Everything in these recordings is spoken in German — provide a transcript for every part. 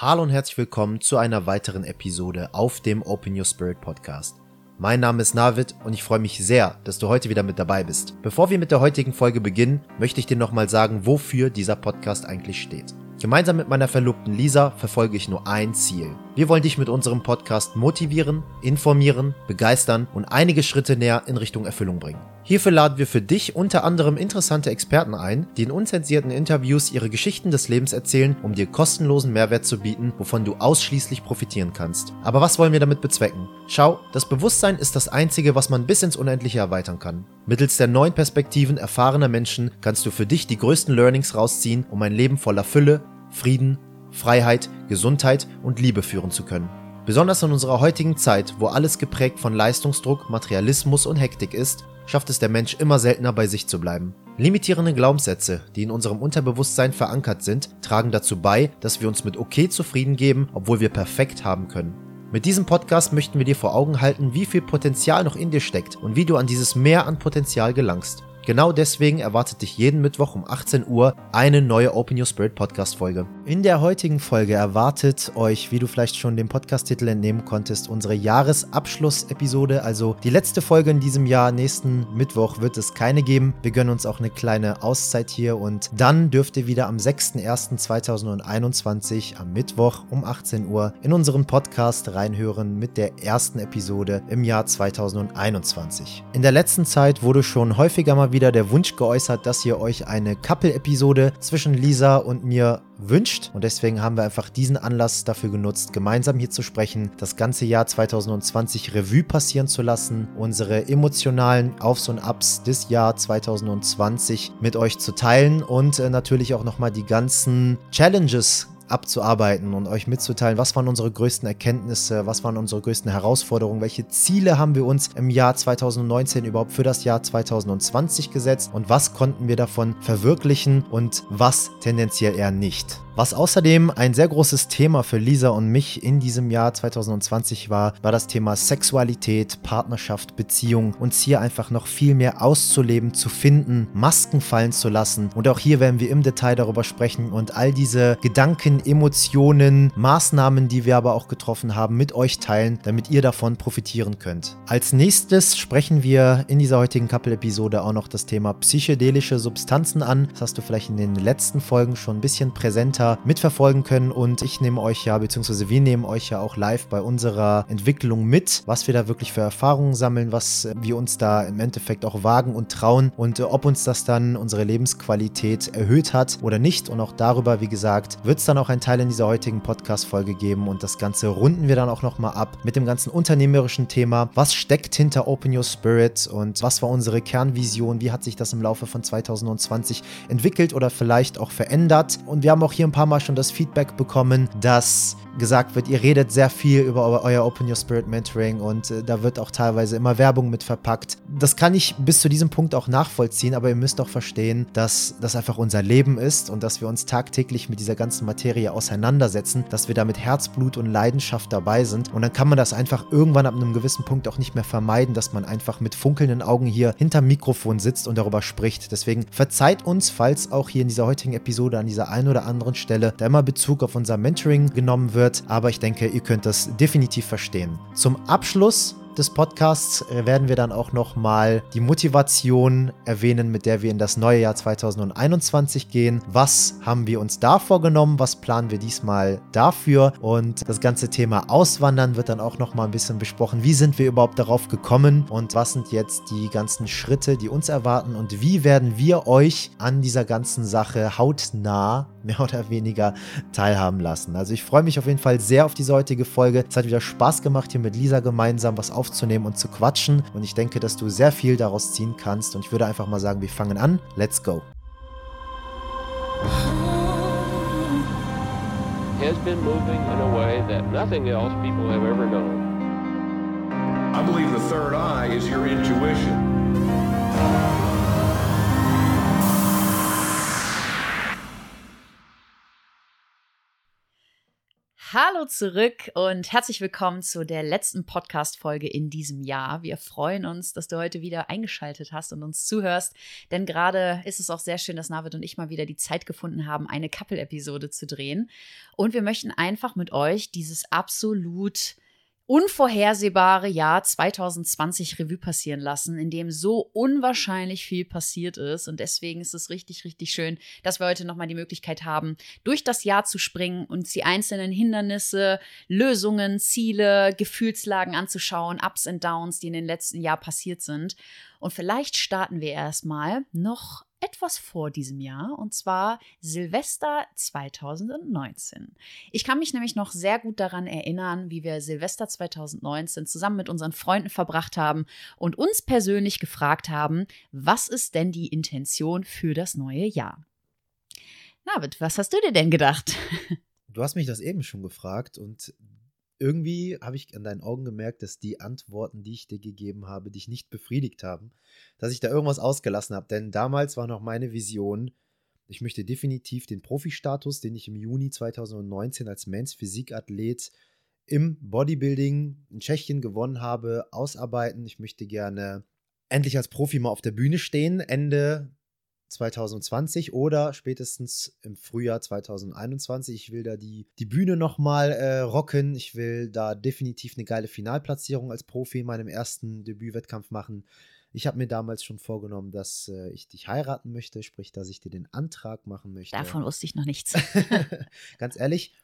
Hallo und herzlich willkommen zu einer weiteren Episode auf dem Open Your Spirit Podcast. Mein Name ist Navid und ich freue mich sehr, dass du heute wieder mit dabei bist. Bevor wir mit der heutigen Folge beginnen, möchte ich dir nochmal sagen, wofür dieser Podcast eigentlich steht. Gemeinsam mit meiner Verlobten Lisa verfolge ich nur ein Ziel. Wir wollen dich mit unserem Podcast motivieren, informieren, begeistern und einige Schritte näher in Richtung Erfüllung bringen. Hierfür laden wir für dich unter anderem interessante Experten ein, die in unzensierten Interviews ihre Geschichten des Lebens erzählen, um dir kostenlosen Mehrwert zu bieten, wovon du ausschließlich profitieren kannst. Aber was wollen wir damit bezwecken? Schau, das Bewusstsein ist das Einzige, was man bis ins Unendliche erweitern kann. Mittels der neuen Perspektiven erfahrener Menschen kannst du für dich die größten Learnings rausziehen, um ein Leben voller Fülle, Frieden, Freiheit, Gesundheit und Liebe führen zu können. Besonders in unserer heutigen Zeit, wo alles geprägt von Leistungsdruck, Materialismus und Hektik ist, schafft es der Mensch immer seltener bei sich zu bleiben. Limitierende Glaubenssätze, die in unserem Unterbewusstsein verankert sind, tragen dazu bei, dass wir uns mit okay zufrieden geben, obwohl wir perfekt haben können. Mit diesem Podcast möchten wir dir vor Augen halten, wie viel Potenzial noch in dir steckt und wie du an dieses Mehr an Potenzial gelangst. Genau deswegen erwartet dich jeden Mittwoch um 18 Uhr eine neue Open Your Spirit Podcast Folge. In der heutigen Folge erwartet euch, wie du vielleicht schon dem Podcast-Titel entnehmen konntest, unsere Jahresabschluss-Episode. Also die letzte Folge in diesem Jahr. Nächsten Mittwoch wird es keine geben. Wir gönnen uns auch eine kleine Auszeit hier und dann dürft ihr wieder am 6.01.2021 am Mittwoch um 18 Uhr in unseren Podcast reinhören mit der ersten Episode im Jahr 2021. In der letzten Zeit wurde schon häufiger mal wieder wieder der Wunsch geäußert, dass ihr euch eine Couple-Episode zwischen Lisa und mir wünscht. Und deswegen haben wir einfach diesen Anlass dafür genutzt, gemeinsam hier zu sprechen, das ganze Jahr 2020 Revue passieren zu lassen, unsere emotionalen Aufs und Abs des Jahr 2020 mit euch zu teilen und äh, natürlich auch nochmal die ganzen Challenges abzuarbeiten und euch mitzuteilen, was waren unsere größten Erkenntnisse, was waren unsere größten Herausforderungen, welche Ziele haben wir uns im Jahr 2019 überhaupt für das Jahr 2020 gesetzt und was konnten wir davon verwirklichen und was tendenziell eher nicht. Was außerdem ein sehr großes Thema für Lisa und mich in diesem Jahr 2020 war, war das Thema Sexualität, Partnerschaft, Beziehung, uns hier einfach noch viel mehr auszuleben, zu finden, Masken fallen zu lassen. Und auch hier werden wir im Detail darüber sprechen und all diese Gedanken, Emotionen, Maßnahmen, die wir aber auch getroffen haben, mit euch teilen, damit ihr davon profitieren könnt. Als nächstes sprechen wir in dieser heutigen Couple-Episode auch noch das Thema psychedelische Substanzen an. Das hast du vielleicht in den letzten Folgen schon ein bisschen präsenter mitverfolgen können. Und ich nehme euch ja, beziehungsweise wir nehmen euch ja auch live bei unserer Entwicklung mit, was wir da wirklich für Erfahrungen sammeln, was wir uns da im Endeffekt auch wagen und trauen und ob uns das dann unsere Lebensqualität erhöht hat oder nicht. Und auch darüber, wie gesagt, wird es dann auch einen Teil in dieser heutigen Podcast-Folge geben und das Ganze runden wir dann auch nochmal ab mit dem ganzen unternehmerischen Thema. Was steckt hinter Open Your Spirit und was war unsere Kernvision? Wie hat sich das im Laufe von 2020 entwickelt oder vielleicht auch verändert? Und wir haben auch hier ein paar Mal schon das Feedback bekommen, dass gesagt wird, ihr redet sehr viel über euer Open Your Spirit Mentoring und äh, da wird auch teilweise immer Werbung mit verpackt. Das kann ich bis zu diesem Punkt auch nachvollziehen, aber ihr müsst auch verstehen, dass das einfach unser Leben ist und dass wir uns tagtäglich mit dieser ganzen Materie auseinandersetzen, dass wir da mit Herzblut und Leidenschaft dabei sind und dann kann man das einfach irgendwann ab einem gewissen Punkt auch nicht mehr vermeiden, dass man einfach mit funkelnden Augen hier hinterm Mikrofon sitzt und darüber spricht. Deswegen verzeiht uns, falls auch hier in dieser heutigen Episode an dieser einen oder anderen Stelle da immer Bezug auf unser Mentoring genommen wird. Aber ich denke, ihr könnt das definitiv verstehen. Zum Abschluss des Podcasts äh, werden wir dann auch nochmal die Motivation erwähnen, mit der wir in das neue Jahr 2021 gehen. Was haben wir uns da vorgenommen? Was planen wir diesmal dafür? Und das ganze Thema Auswandern wird dann auch nochmal ein bisschen besprochen. Wie sind wir überhaupt darauf gekommen? Und was sind jetzt die ganzen Schritte, die uns erwarten? Und wie werden wir euch an dieser ganzen Sache hautnah mehr oder weniger teilhaben lassen? Also ich freue mich auf jeden Fall sehr auf diese heutige Folge. Es hat wieder Spaß gemacht, hier mit Lisa gemeinsam was aufzunehmen und zu quatschen. Und ich denke, dass du sehr viel daraus ziehen kannst. Und ich würde einfach mal sagen, wir fangen an. Let's go. has been moving in a way that nothing else people have ever known. I believe the third eye is your intuition. Hallo zurück und herzlich willkommen zu der letzten Podcast-Folge in diesem Jahr. Wir freuen uns, dass du heute wieder eingeschaltet hast und uns zuhörst, denn gerade ist es auch sehr schön, dass Navid und ich mal wieder die Zeit gefunden haben, eine Couple-Episode zu drehen. Und wir möchten einfach mit euch dieses absolut unvorhersehbare Jahr 2020 Revue passieren lassen, in dem so unwahrscheinlich viel passiert ist. Und deswegen ist es richtig, richtig schön, dass wir heute nochmal die Möglichkeit haben, durch das Jahr zu springen, uns die einzelnen Hindernisse, Lösungen, Ziele, Gefühlslagen anzuschauen, Ups und Downs, die in den letzten Jahr passiert sind. Und vielleicht starten wir erstmal noch etwas vor diesem Jahr und zwar Silvester 2019. Ich kann mich nämlich noch sehr gut daran erinnern, wie wir Silvester 2019 zusammen mit unseren Freunden verbracht haben und uns persönlich gefragt haben, was ist denn die Intention für das neue Jahr? Navid, was hast du dir denn gedacht? Du hast mich das eben schon gefragt und irgendwie habe ich an deinen Augen gemerkt, dass die Antworten, die ich dir gegeben habe, dich nicht befriedigt haben, dass ich da irgendwas ausgelassen habe. Denn damals war noch meine Vision, ich möchte definitiv den Profi-Status, den ich im Juni 2019 als Men's Physikathlet im Bodybuilding in Tschechien gewonnen habe, ausarbeiten. Ich möchte gerne endlich als Profi mal auf der Bühne stehen, Ende 2020 oder spätestens im Frühjahr 2021. Ich will da die, die Bühne nochmal äh, rocken. Ich will da definitiv eine geile Finalplatzierung als Profi in meinem ersten Debütwettkampf machen. Ich habe mir damals schon vorgenommen, dass äh, ich dich heiraten möchte, sprich, dass ich dir den Antrag machen möchte. Davon wusste ich noch nichts. Ganz ehrlich,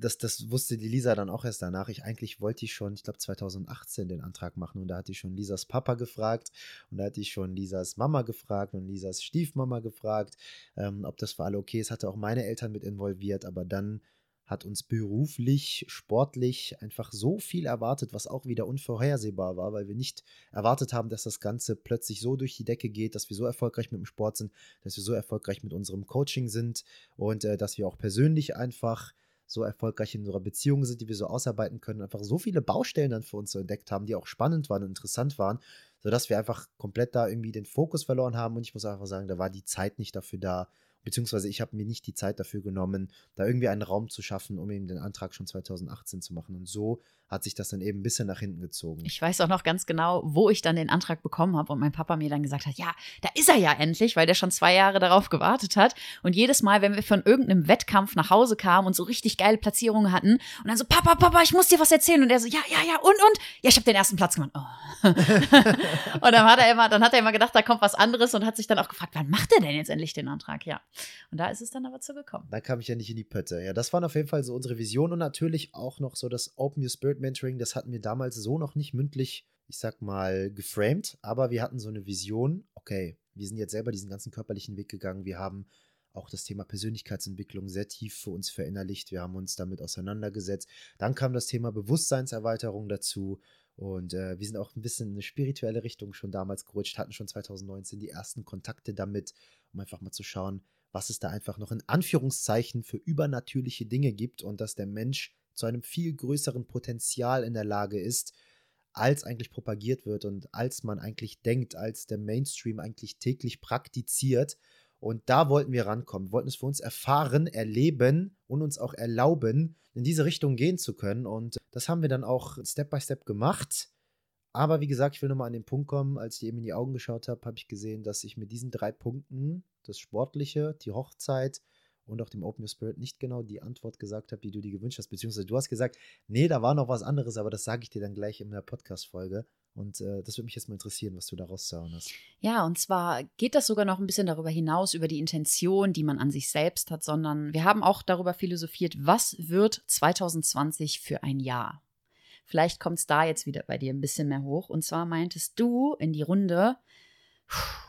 das, das wusste die Lisa dann auch erst danach. Ich eigentlich wollte ich schon, ich glaube 2018 den Antrag machen und da hatte ich schon Lisas Papa gefragt und da hatte ich schon Lisas Mama gefragt und Lisas Stiefmama gefragt, ähm, ob das für alle okay ist. Hatte auch meine Eltern mit involviert, aber dann hat uns beruflich, sportlich einfach so viel erwartet, was auch wieder unvorhersehbar war, weil wir nicht erwartet haben, dass das Ganze plötzlich so durch die Decke geht, dass wir so erfolgreich mit dem Sport sind, dass wir so erfolgreich mit unserem Coaching sind und äh, dass wir auch persönlich einfach so erfolgreich in unserer Beziehung sind, die wir so ausarbeiten können, einfach so viele Baustellen dann für uns so entdeckt haben, die auch spannend waren und interessant waren, sodass wir einfach komplett da irgendwie den Fokus verloren haben. Und ich muss einfach sagen, da war die Zeit nicht dafür da, beziehungsweise ich habe mir nicht die Zeit dafür genommen, da irgendwie einen Raum zu schaffen, um eben den Antrag schon 2018 zu machen. Und so hat sich das dann eben ein bisschen nach hinten gezogen. Ich weiß auch noch ganz genau, wo ich dann den Antrag bekommen habe und mein Papa mir dann gesagt hat, ja, da ist er ja endlich, weil der schon zwei Jahre darauf gewartet hat. Und jedes Mal, wenn wir von irgendeinem Wettkampf nach Hause kamen und so richtig geile Platzierungen hatten und dann so, Papa, Papa, ich muss dir was erzählen. Und er so, ja, ja, ja, und, und? Ja, ich habe den ersten Platz gemacht. Oh. und dann hat er immer, dann hat er immer gedacht, da kommt was anderes und hat sich dann auch gefragt, wann macht er denn jetzt endlich den Antrag? Ja. Und da ist es dann aber zu gekommen. Da kam ich ja nicht in die Pötte. Ja, das waren auf jeden Fall so unsere Visionen und natürlich auch noch so das Open Your Spirit Mentoring, das hatten wir damals so noch nicht mündlich, ich sag mal, geframed, aber wir hatten so eine Vision, okay, wir sind jetzt selber diesen ganzen körperlichen Weg gegangen, wir haben auch das Thema Persönlichkeitsentwicklung sehr tief für uns verinnerlicht, wir haben uns damit auseinandergesetzt. Dann kam das Thema Bewusstseinserweiterung dazu und äh, wir sind auch ein bisschen in eine spirituelle Richtung schon damals gerutscht, hatten schon 2019 die ersten Kontakte damit, um einfach mal zu schauen, was es da einfach noch in Anführungszeichen für übernatürliche Dinge gibt und dass der Mensch zu einem viel größeren Potenzial in der Lage ist, als eigentlich propagiert wird und als man eigentlich denkt, als der Mainstream eigentlich täglich praktiziert. Und da wollten wir rankommen. Wir wollten es für uns erfahren, erleben und uns auch erlauben, in diese Richtung gehen zu können. Und das haben wir dann auch Step by Step gemacht. Aber wie gesagt, ich will nochmal an den Punkt kommen, als ich eben in die Augen geschaut habe, habe ich gesehen, dass ich mit diesen drei Punkten, das Sportliche, die Hochzeit und auch dem Open Your Spirit nicht genau die Antwort gesagt habe, die du dir gewünscht hast. Beziehungsweise du hast gesagt, nee, da war noch was anderes, aber das sage ich dir dann gleich in der Podcast-Folge. Und äh, das würde mich jetzt mal interessieren, was du da rauszuhauen hast. Ja, und zwar geht das sogar noch ein bisschen darüber hinaus, über die Intention, die man an sich selbst hat, sondern wir haben auch darüber philosophiert, was wird 2020 für ein Jahr? Vielleicht kommt es da jetzt wieder bei dir ein bisschen mehr hoch. Und zwar meintest du in die Runde, pff,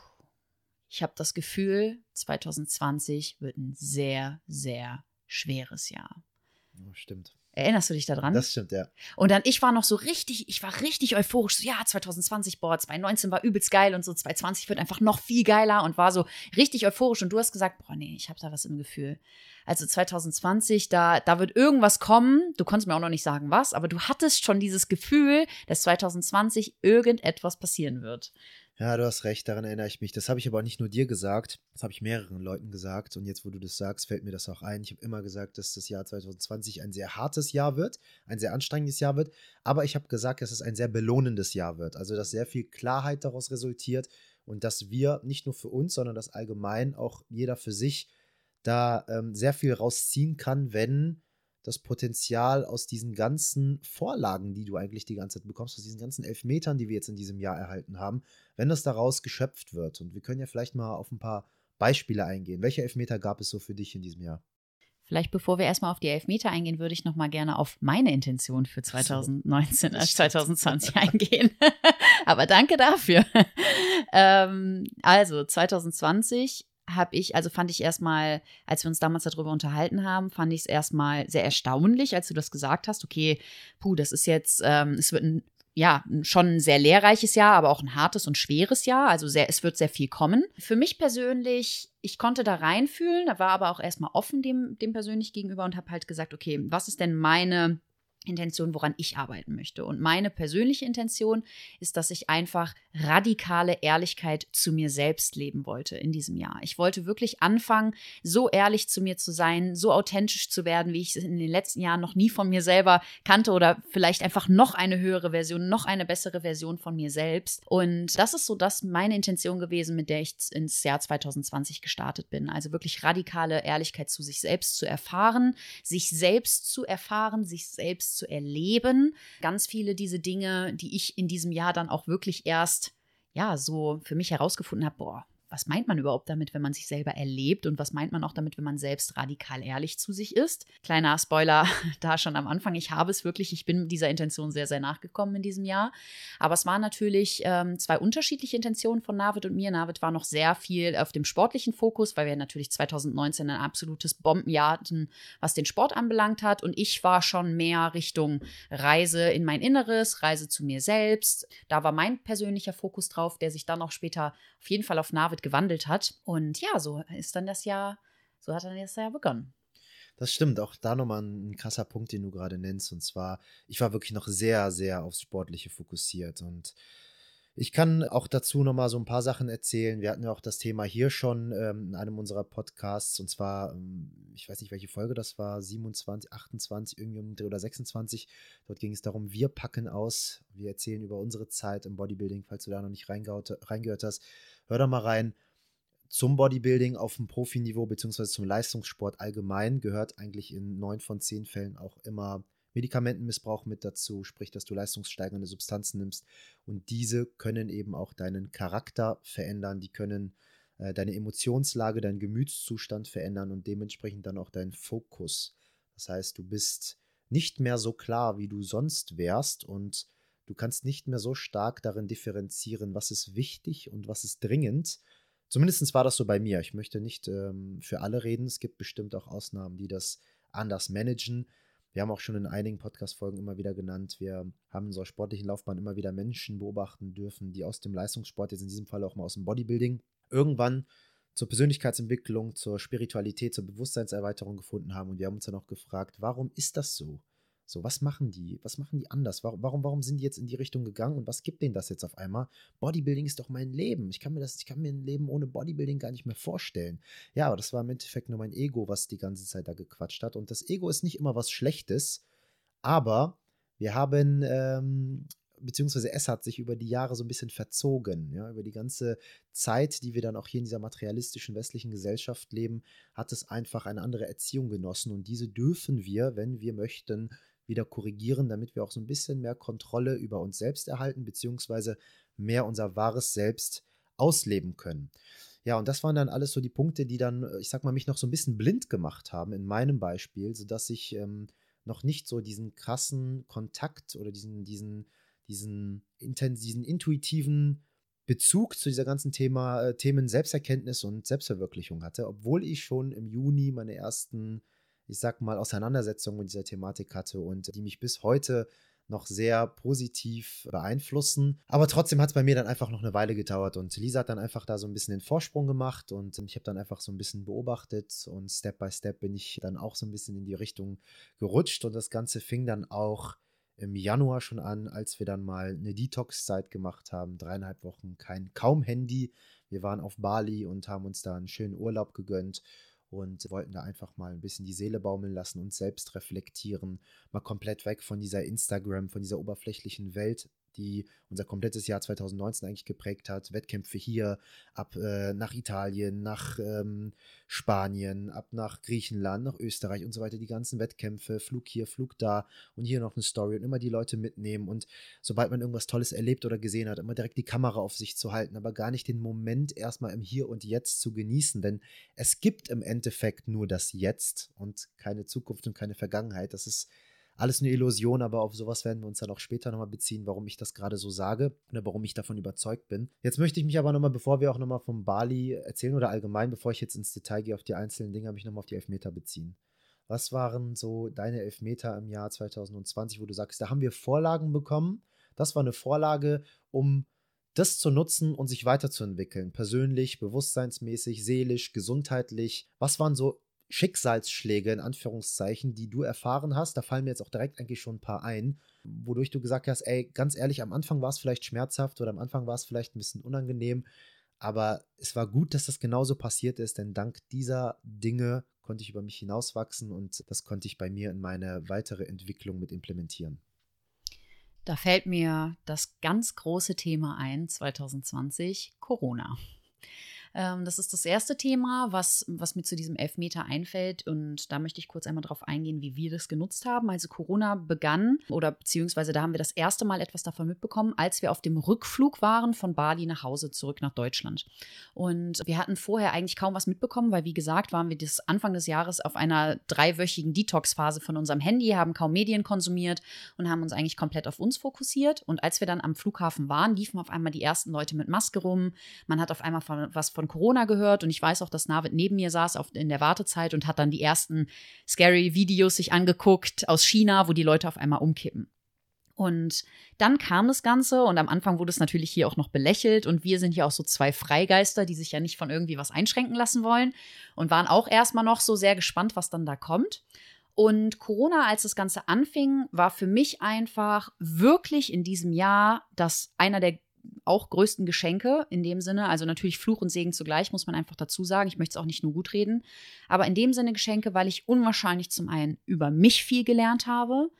ich habe das Gefühl, 2020 wird ein sehr, sehr schweres Jahr. Ja, stimmt. Erinnerst du dich daran? Das stimmt, ja. Und dann, ich war noch so richtig, ich war richtig euphorisch. So, ja, 2020, boah, 2019 war übelst geil und so 2020 wird einfach noch viel geiler und war so richtig euphorisch. Und du hast gesagt, boah, nee, ich habe da was im Gefühl. Also 2020, da, da wird irgendwas kommen. Du konntest mir auch noch nicht sagen, was, aber du hattest schon dieses Gefühl, dass 2020 irgendetwas passieren wird. Ja, du hast recht, daran erinnere ich mich. Das habe ich aber nicht nur dir gesagt, das habe ich mehreren Leuten gesagt. Und jetzt, wo du das sagst, fällt mir das auch ein. Ich habe immer gesagt, dass das Jahr 2020 ein sehr hartes Jahr wird, ein sehr anstrengendes Jahr wird. Aber ich habe gesagt, dass es ein sehr belohnendes Jahr wird. Also, dass sehr viel Klarheit daraus resultiert und dass wir nicht nur für uns, sondern dass allgemein auch jeder für sich da ähm, sehr viel rausziehen kann, wenn das Potenzial aus diesen ganzen Vorlagen, die du eigentlich die ganze Zeit bekommst, aus diesen ganzen Elfmetern, die wir jetzt in diesem Jahr erhalten haben, wenn das daraus geschöpft wird. Und wir können ja vielleicht mal auf ein paar Beispiele eingehen. Welche Elfmeter gab es so für dich in diesem Jahr? Vielleicht bevor wir erstmal auf die Elfmeter eingehen, würde ich noch mal gerne auf meine Intention für 2019 als 2020 eingehen. Aber danke dafür. ähm, also 2020 habe ich, also fand ich erstmal, als wir uns damals darüber unterhalten haben, fand ich es erstmal sehr erstaunlich, als du das gesagt hast. Okay, puh, das ist jetzt, ähm, es wird ein ja, schon ein sehr lehrreiches Jahr, aber auch ein hartes und schweres Jahr. Also sehr, es wird sehr viel kommen. Für mich persönlich, ich konnte da reinfühlen, war aber auch erstmal offen dem, dem persönlich gegenüber und habe halt gesagt, okay, was ist denn meine Intention, woran ich arbeiten möchte. Und meine persönliche Intention ist, dass ich einfach radikale Ehrlichkeit zu mir selbst leben wollte in diesem Jahr. Ich wollte wirklich anfangen, so ehrlich zu mir zu sein, so authentisch zu werden, wie ich es in den letzten Jahren noch nie von mir selber kannte oder vielleicht einfach noch eine höhere Version, noch eine bessere Version von mir selbst. Und das ist so das meine Intention gewesen, mit der ich ins Jahr 2020 gestartet bin. Also wirklich radikale Ehrlichkeit zu sich selbst zu erfahren, sich selbst zu erfahren, sich selbst zu erleben. Ganz viele diese Dinge, die ich in diesem Jahr dann auch wirklich erst ja, so für mich herausgefunden habe, boah, was meint man überhaupt damit, wenn man sich selber erlebt und was meint man auch damit, wenn man selbst radikal ehrlich zu sich ist. Kleiner Spoiler da schon am Anfang, ich habe es wirklich, ich bin dieser Intention sehr, sehr nachgekommen in diesem Jahr. Aber es waren natürlich ähm, zwei unterschiedliche Intentionen von Navid und mir. Navid war noch sehr viel auf dem sportlichen Fokus, weil wir natürlich 2019 ein absolutes Bombenjahr hatten, was den Sport anbelangt hat. Und ich war schon mehr Richtung Reise in mein Inneres, Reise zu mir selbst. Da war mein persönlicher Fokus drauf, der sich dann auch später auf jeden Fall auf Navid gewandelt hat. Und ja, so ist dann das Jahr, so hat dann das Jahr begonnen. Das stimmt, auch da nochmal ein, ein krasser Punkt, den du gerade nennst. Und zwar, ich war wirklich noch sehr, sehr aufs Sportliche fokussiert. Und ich kann auch dazu nochmal so ein paar Sachen erzählen. Wir hatten ja auch das Thema hier schon ähm, in einem unserer Podcasts. Und zwar, ähm, ich weiß nicht, welche Folge das war, 27, 28, irgendwie um oder 26. Dort ging es darum, wir packen aus. Wir erzählen über unsere Zeit im Bodybuilding, falls du da noch nicht reingehört hast. Hör da mal rein. Zum Bodybuilding auf dem Profiniveau beziehungsweise zum Leistungssport allgemein gehört eigentlich in neun von zehn Fällen auch immer Medikamentenmissbrauch mit dazu, sprich, dass du leistungssteigernde Substanzen nimmst. Und diese können eben auch deinen Charakter verändern, die können äh, deine Emotionslage, deinen Gemütszustand verändern und dementsprechend dann auch deinen Fokus. Das heißt, du bist nicht mehr so klar, wie du sonst wärst und du kannst nicht mehr so stark darin differenzieren, was ist wichtig und was ist dringend. Zumindest war das so bei mir. Ich möchte nicht ähm, für alle reden. Es gibt bestimmt auch Ausnahmen, die das anders managen. Wir haben auch schon in einigen Podcast-Folgen immer wieder genannt, wir haben in unserer sportlichen Laufbahn immer wieder Menschen beobachten dürfen, die aus dem Leistungssport, jetzt in diesem Fall auch mal aus dem Bodybuilding, irgendwann zur Persönlichkeitsentwicklung, zur Spiritualität, zur Bewusstseinserweiterung gefunden haben. Und wir haben uns dann auch gefragt, warum ist das so? So, was machen die? Was machen die anders? Warum, warum, warum sind die jetzt in die Richtung gegangen und was gibt denen das jetzt auf einmal? Bodybuilding ist doch mein Leben. Ich kann mir das, ich kann mir ein Leben ohne Bodybuilding gar nicht mehr vorstellen. Ja, aber das war im Endeffekt nur mein Ego, was die ganze Zeit da gequatscht hat. Und das Ego ist nicht immer was Schlechtes, aber wir haben ähm, beziehungsweise es hat sich über die Jahre so ein bisschen verzogen. Ja, über die ganze Zeit, die wir dann auch hier in dieser materialistischen westlichen Gesellschaft leben, hat es einfach eine andere Erziehung genossen und diese dürfen wir, wenn wir möchten, wieder korrigieren, damit wir auch so ein bisschen mehr Kontrolle über uns selbst erhalten, beziehungsweise mehr unser wahres Selbst ausleben können. Ja, und das waren dann alles so die Punkte, die dann, äh, ich sag mal, mich noch so ein bisschen blind gemacht haben in meinem Beispiel, sodass ich ähm, noch nicht so diesen krassen Kontakt oder diesen, diesen, diesen, diesen intuitiven Bezug zu dieser ganzen Thema, äh, Themen Selbsterkenntnis und Selbstverwirklichung hatte, obwohl ich schon im Juni meine ersten ich sag mal, Auseinandersetzungen mit dieser Thematik hatte und die mich bis heute noch sehr positiv beeinflussen. Aber trotzdem hat es bei mir dann einfach noch eine Weile gedauert und Lisa hat dann einfach da so ein bisschen den Vorsprung gemacht und ich habe dann einfach so ein bisschen beobachtet und Step by Step bin ich dann auch so ein bisschen in die Richtung gerutscht und das Ganze fing dann auch im Januar schon an, als wir dann mal eine Detox-Zeit gemacht haben. Dreieinhalb Wochen kein, kaum Handy. Wir waren auf Bali und haben uns da einen schönen Urlaub gegönnt und wollten da einfach mal ein bisschen die Seele baumeln lassen, uns selbst reflektieren, mal komplett weg von dieser Instagram, von dieser oberflächlichen Welt die unser komplettes Jahr 2019 eigentlich geprägt hat. Wettkämpfe hier, ab äh, nach Italien, nach ähm, Spanien, ab nach Griechenland, nach Österreich und so weiter. Die ganzen Wettkämpfe, Flug hier, Flug da und hier noch eine Story und immer die Leute mitnehmen. Und sobald man irgendwas Tolles erlebt oder gesehen hat, immer direkt die Kamera auf sich zu halten, aber gar nicht den Moment erstmal im Hier und Jetzt zu genießen. Denn es gibt im Endeffekt nur das Jetzt und keine Zukunft und keine Vergangenheit. Das ist alles eine Illusion, aber auf sowas werden wir uns dann auch später nochmal beziehen, warum ich das gerade so sage oder warum ich davon überzeugt bin. Jetzt möchte ich mich aber nochmal, bevor wir auch nochmal vom Bali erzählen oder allgemein, bevor ich jetzt ins Detail gehe auf die einzelnen Dinge, mich nochmal auf die Elfmeter beziehen. Was waren so deine Elfmeter im Jahr 2020, wo du sagst, da haben wir Vorlagen bekommen? Das war eine Vorlage, um das zu nutzen und sich weiterzuentwickeln. Persönlich, bewusstseinsmäßig, seelisch, gesundheitlich. Was waren so Schicksalsschläge in Anführungszeichen, die du erfahren hast, da fallen mir jetzt auch direkt eigentlich schon ein paar ein, wodurch du gesagt hast, ey, ganz ehrlich, am Anfang war es vielleicht schmerzhaft oder am Anfang war es vielleicht ein bisschen unangenehm, aber es war gut, dass das genauso passiert ist, denn dank dieser Dinge konnte ich über mich hinauswachsen und das konnte ich bei mir in meine weitere Entwicklung mit implementieren. Da fällt mir das ganz große Thema ein, 2020, Corona. Ähm, das ist das erste Thema, was, was mir zu diesem Elfmeter einfällt. Und da möchte ich kurz einmal darauf eingehen, wie wir das genutzt haben. Also Corona begann oder beziehungsweise da haben wir das erste Mal etwas davon mitbekommen, als wir auf dem Rückflug waren von Bali nach Hause zurück nach Deutschland. Und wir hatten vorher eigentlich kaum was mitbekommen, weil wie gesagt, waren wir das Anfang des Jahres auf einer dreiwöchigen Detox-Phase von unserem Handy, haben kaum Medien konsumiert und haben uns eigentlich komplett auf uns fokussiert. Und als wir dann am Flughafen waren, liefen auf einmal die ersten Leute mit Maske rum. Man hat auf einmal von, was von von Corona gehört und ich weiß auch, dass Navid neben mir saß auf, in der Wartezeit und hat dann die ersten scary Videos sich angeguckt aus China, wo die Leute auf einmal umkippen. Und dann kam das Ganze und am Anfang wurde es natürlich hier auch noch belächelt und wir sind ja auch so zwei Freigeister, die sich ja nicht von irgendwie was einschränken lassen wollen und waren auch erstmal noch so sehr gespannt, was dann da kommt. Und Corona, als das Ganze anfing, war für mich einfach wirklich in diesem Jahr das einer der auch größten Geschenke in dem Sinne. Also natürlich Fluch und Segen zugleich, muss man einfach dazu sagen. Ich möchte es auch nicht nur gut reden. Aber in dem Sinne Geschenke, weil ich unwahrscheinlich zum einen über mich viel gelernt habe,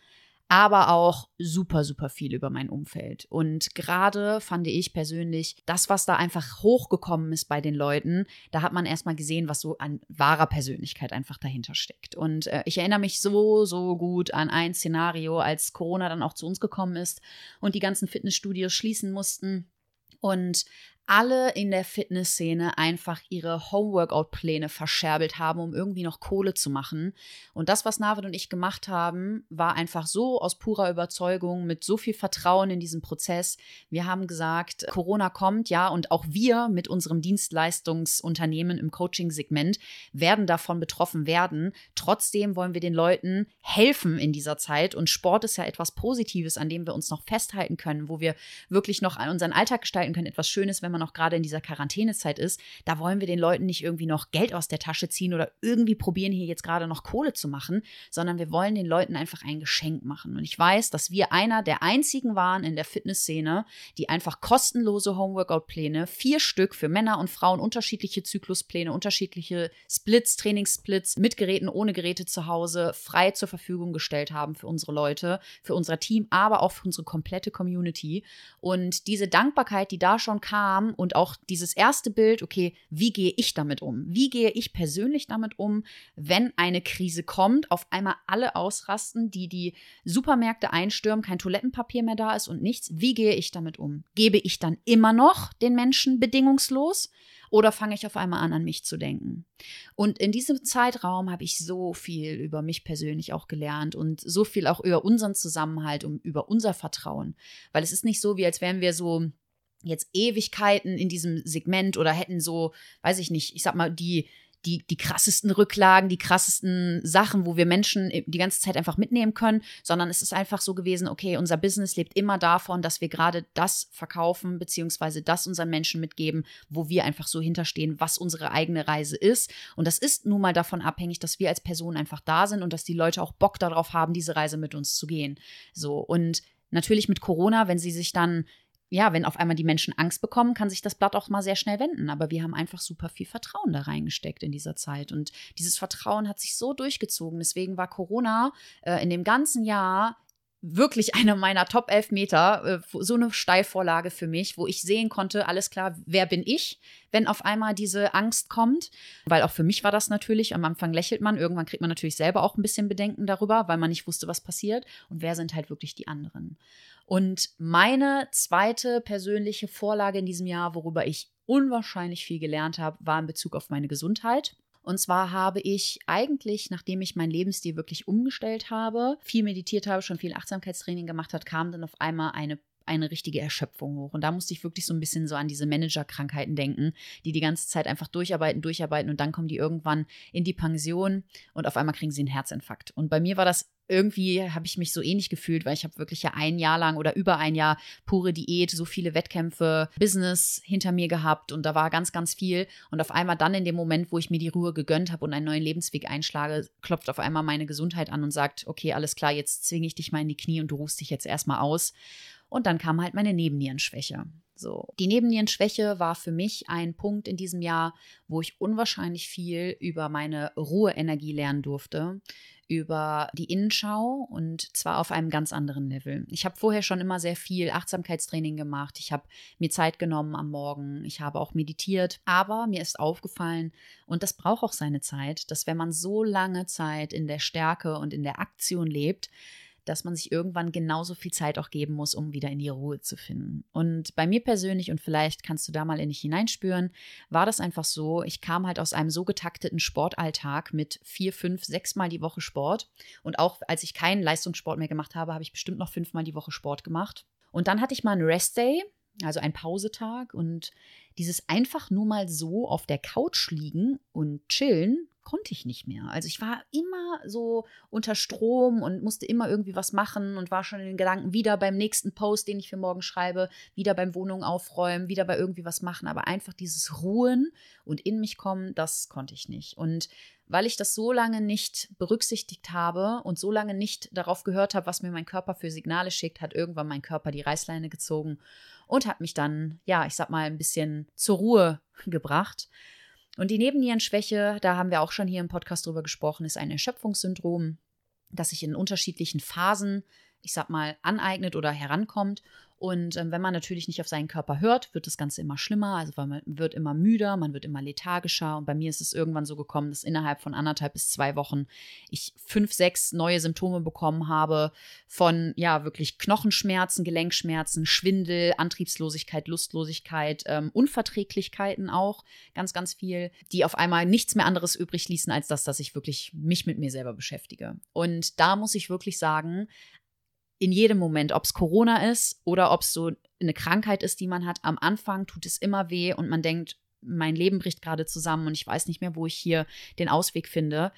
aber auch super, super viel über mein Umfeld. Und gerade fand ich persönlich, das, was da einfach hochgekommen ist bei den Leuten, da hat man erstmal gesehen, was so an wahrer Persönlichkeit einfach dahinter steckt. Und äh, ich erinnere mich so, so gut an ein Szenario, als Corona dann auch zu uns gekommen ist und die ganzen Fitnessstudios schließen mussten. Und alle in der Fitnessszene einfach ihre Homeworkout-Pläne verscherbelt haben, um irgendwie noch Kohle zu machen. Und das, was Navid und ich gemacht haben, war einfach so aus purer Überzeugung, mit so viel Vertrauen in diesen Prozess. Wir haben gesagt, Corona kommt, ja, und auch wir mit unserem Dienstleistungsunternehmen im Coaching-Segment werden davon betroffen werden. Trotzdem wollen wir den Leuten helfen in dieser Zeit. Und Sport ist ja etwas Positives, an dem wir uns noch festhalten können, wo wir wirklich noch unseren Alltag gestalten können. Etwas Schönes, wenn man noch gerade in dieser Quarantänezeit ist, da wollen wir den Leuten nicht irgendwie noch Geld aus der Tasche ziehen oder irgendwie probieren, hier jetzt gerade noch Kohle zu machen, sondern wir wollen den Leuten einfach ein Geschenk machen. Und ich weiß, dass wir einer der einzigen waren in der Fitnessszene, die einfach kostenlose Homeworkout-Pläne, vier Stück für Männer und Frauen, unterschiedliche Zykluspläne, unterschiedliche Splits, Trainingssplits, mit Geräten, ohne Geräte zu Hause, frei zur Verfügung gestellt haben für unsere Leute, für unser Team, aber auch für unsere komplette Community. Und diese Dankbarkeit, die da schon kam, und auch dieses erste Bild, okay, wie gehe ich damit um? Wie gehe ich persönlich damit um, wenn eine Krise kommt, auf einmal alle ausrasten, die die Supermärkte einstürmen, kein Toilettenpapier mehr da ist und nichts? Wie gehe ich damit um? Gebe ich dann immer noch den Menschen bedingungslos? Oder fange ich auf einmal an, an mich zu denken? Und in diesem Zeitraum habe ich so viel über mich persönlich auch gelernt und so viel auch über unseren Zusammenhalt und über unser Vertrauen. Weil es ist nicht so, wie als wären wir so jetzt Ewigkeiten in diesem Segment oder hätten so, weiß ich nicht, ich sag mal, die, die, die krassesten Rücklagen, die krassesten Sachen, wo wir Menschen die ganze Zeit einfach mitnehmen können, sondern es ist einfach so gewesen, okay, unser Business lebt immer davon, dass wir gerade das verkaufen, beziehungsweise das unseren Menschen mitgeben, wo wir einfach so hinterstehen, was unsere eigene Reise ist. Und das ist nun mal davon abhängig, dass wir als Person einfach da sind und dass die Leute auch Bock darauf haben, diese Reise mit uns zu gehen. So. Und natürlich mit Corona, wenn sie sich dann ja, wenn auf einmal die Menschen Angst bekommen, kann sich das Blatt auch mal sehr schnell wenden. Aber wir haben einfach super viel Vertrauen da reingesteckt in dieser Zeit. Und dieses Vertrauen hat sich so durchgezogen. Deswegen war Corona äh, in dem ganzen Jahr wirklich einer meiner Top 11 Meter, äh, so eine Steilvorlage für mich, wo ich sehen konnte, alles klar, wer bin ich, wenn auf einmal diese Angst kommt. Weil auch für mich war das natürlich, am Anfang lächelt man, irgendwann kriegt man natürlich selber auch ein bisschen Bedenken darüber, weil man nicht wusste, was passiert. Und wer sind halt wirklich die anderen. Und meine zweite persönliche Vorlage in diesem Jahr, worüber ich unwahrscheinlich viel gelernt habe, war in Bezug auf meine Gesundheit. Und zwar habe ich eigentlich, nachdem ich meinen Lebensstil wirklich umgestellt habe, viel meditiert habe, schon viel Achtsamkeitstraining gemacht hat, kam dann auf einmal eine eine richtige Erschöpfung hoch. Und da musste ich wirklich so ein bisschen so an diese Managerkrankheiten denken, die die ganze Zeit einfach durcharbeiten, durcharbeiten und dann kommen die irgendwann in die Pension und auf einmal kriegen sie einen Herzinfarkt. Und bei mir war das irgendwie habe ich mich so ähnlich gefühlt, weil ich habe wirklich ja ein Jahr lang oder über ein Jahr pure Diät, so viele Wettkämpfe, Business hinter mir gehabt und da war ganz, ganz viel. Und auf einmal dann in dem Moment, wo ich mir die Ruhe gegönnt habe und einen neuen Lebensweg einschlage, klopft auf einmal meine Gesundheit an und sagt, okay, alles klar, jetzt zwinge ich dich mal in die Knie und du rufst dich jetzt erstmal aus. Und dann kam halt meine Nebennierenschwäche. So. Die Nebennierenschwäche war für mich ein Punkt in diesem Jahr, wo ich unwahrscheinlich viel über meine Ruheenergie lernen durfte, über die Innenschau und zwar auf einem ganz anderen Level. Ich habe vorher schon immer sehr viel Achtsamkeitstraining gemacht. Ich habe mir Zeit genommen am Morgen. Ich habe auch meditiert. Aber mir ist aufgefallen, und das braucht auch seine Zeit, dass wenn man so lange Zeit in der Stärke und in der Aktion lebt, dass man sich irgendwann genauso viel Zeit auch geben muss, um wieder in die Ruhe zu finden. Und bei mir persönlich, und vielleicht kannst du da mal in dich hineinspüren, war das einfach so, ich kam halt aus einem so getakteten Sportalltag mit vier, fünf, sechs Mal die Woche Sport. Und auch als ich keinen Leistungssport mehr gemacht habe, habe ich bestimmt noch fünfmal die Woche Sport gemacht. Und dann hatte ich mal einen Rest-Day, also einen Pausetag. Und dieses einfach nur mal so auf der Couch liegen und chillen konnte ich nicht mehr. Also ich war immer so unter Strom und musste immer irgendwie was machen und war schon in den Gedanken wieder beim nächsten Post, den ich für morgen schreibe, wieder beim Wohnung aufräumen, wieder bei irgendwie was machen. Aber einfach dieses Ruhen und in mich kommen, das konnte ich nicht. Und weil ich das so lange nicht berücksichtigt habe und so lange nicht darauf gehört habe, was mir mein Körper für Signale schickt, hat irgendwann mein Körper die Reißleine gezogen und hat mich dann, ja, ich sag mal, ein bisschen zur Ruhe gebracht. Und die Nebennierenschwäche, da haben wir auch schon hier im Podcast drüber gesprochen, ist ein Erschöpfungssyndrom, das sich in unterschiedlichen Phasen, ich sag mal, aneignet oder herankommt und ähm, wenn man natürlich nicht auf seinen Körper hört, wird das Ganze immer schlimmer. Also man wird immer müder, man wird immer lethargischer. Und bei mir ist es irgendwann so gekommen, dass innerhalb von anderthalb bis zwei Wochen ich fünf, sechs neue Symptome bekommen habe von ja wirklich Knochenschmerzen, Gelenkschmerzen, Schwindel, Antriebslosigkeit, Lustlosigkeit, ähm, Unverträglichkeiten auch, ganz, ganz viel, die auf einmal nichts mehr anderes übrig ließen, als das, dass ich wirklich mich mit mir selber beschäftige. Und da muss ich wirklich sagen, in jedem Moment, ob es Corona ist oder ob es so eine Krankheit ist, die man hat, am Anfang tut es immer weh und man denkt, mein Leben bricht gerade zusammen und ich weiß nicht mehr, wo ich hier den Ausweg finde.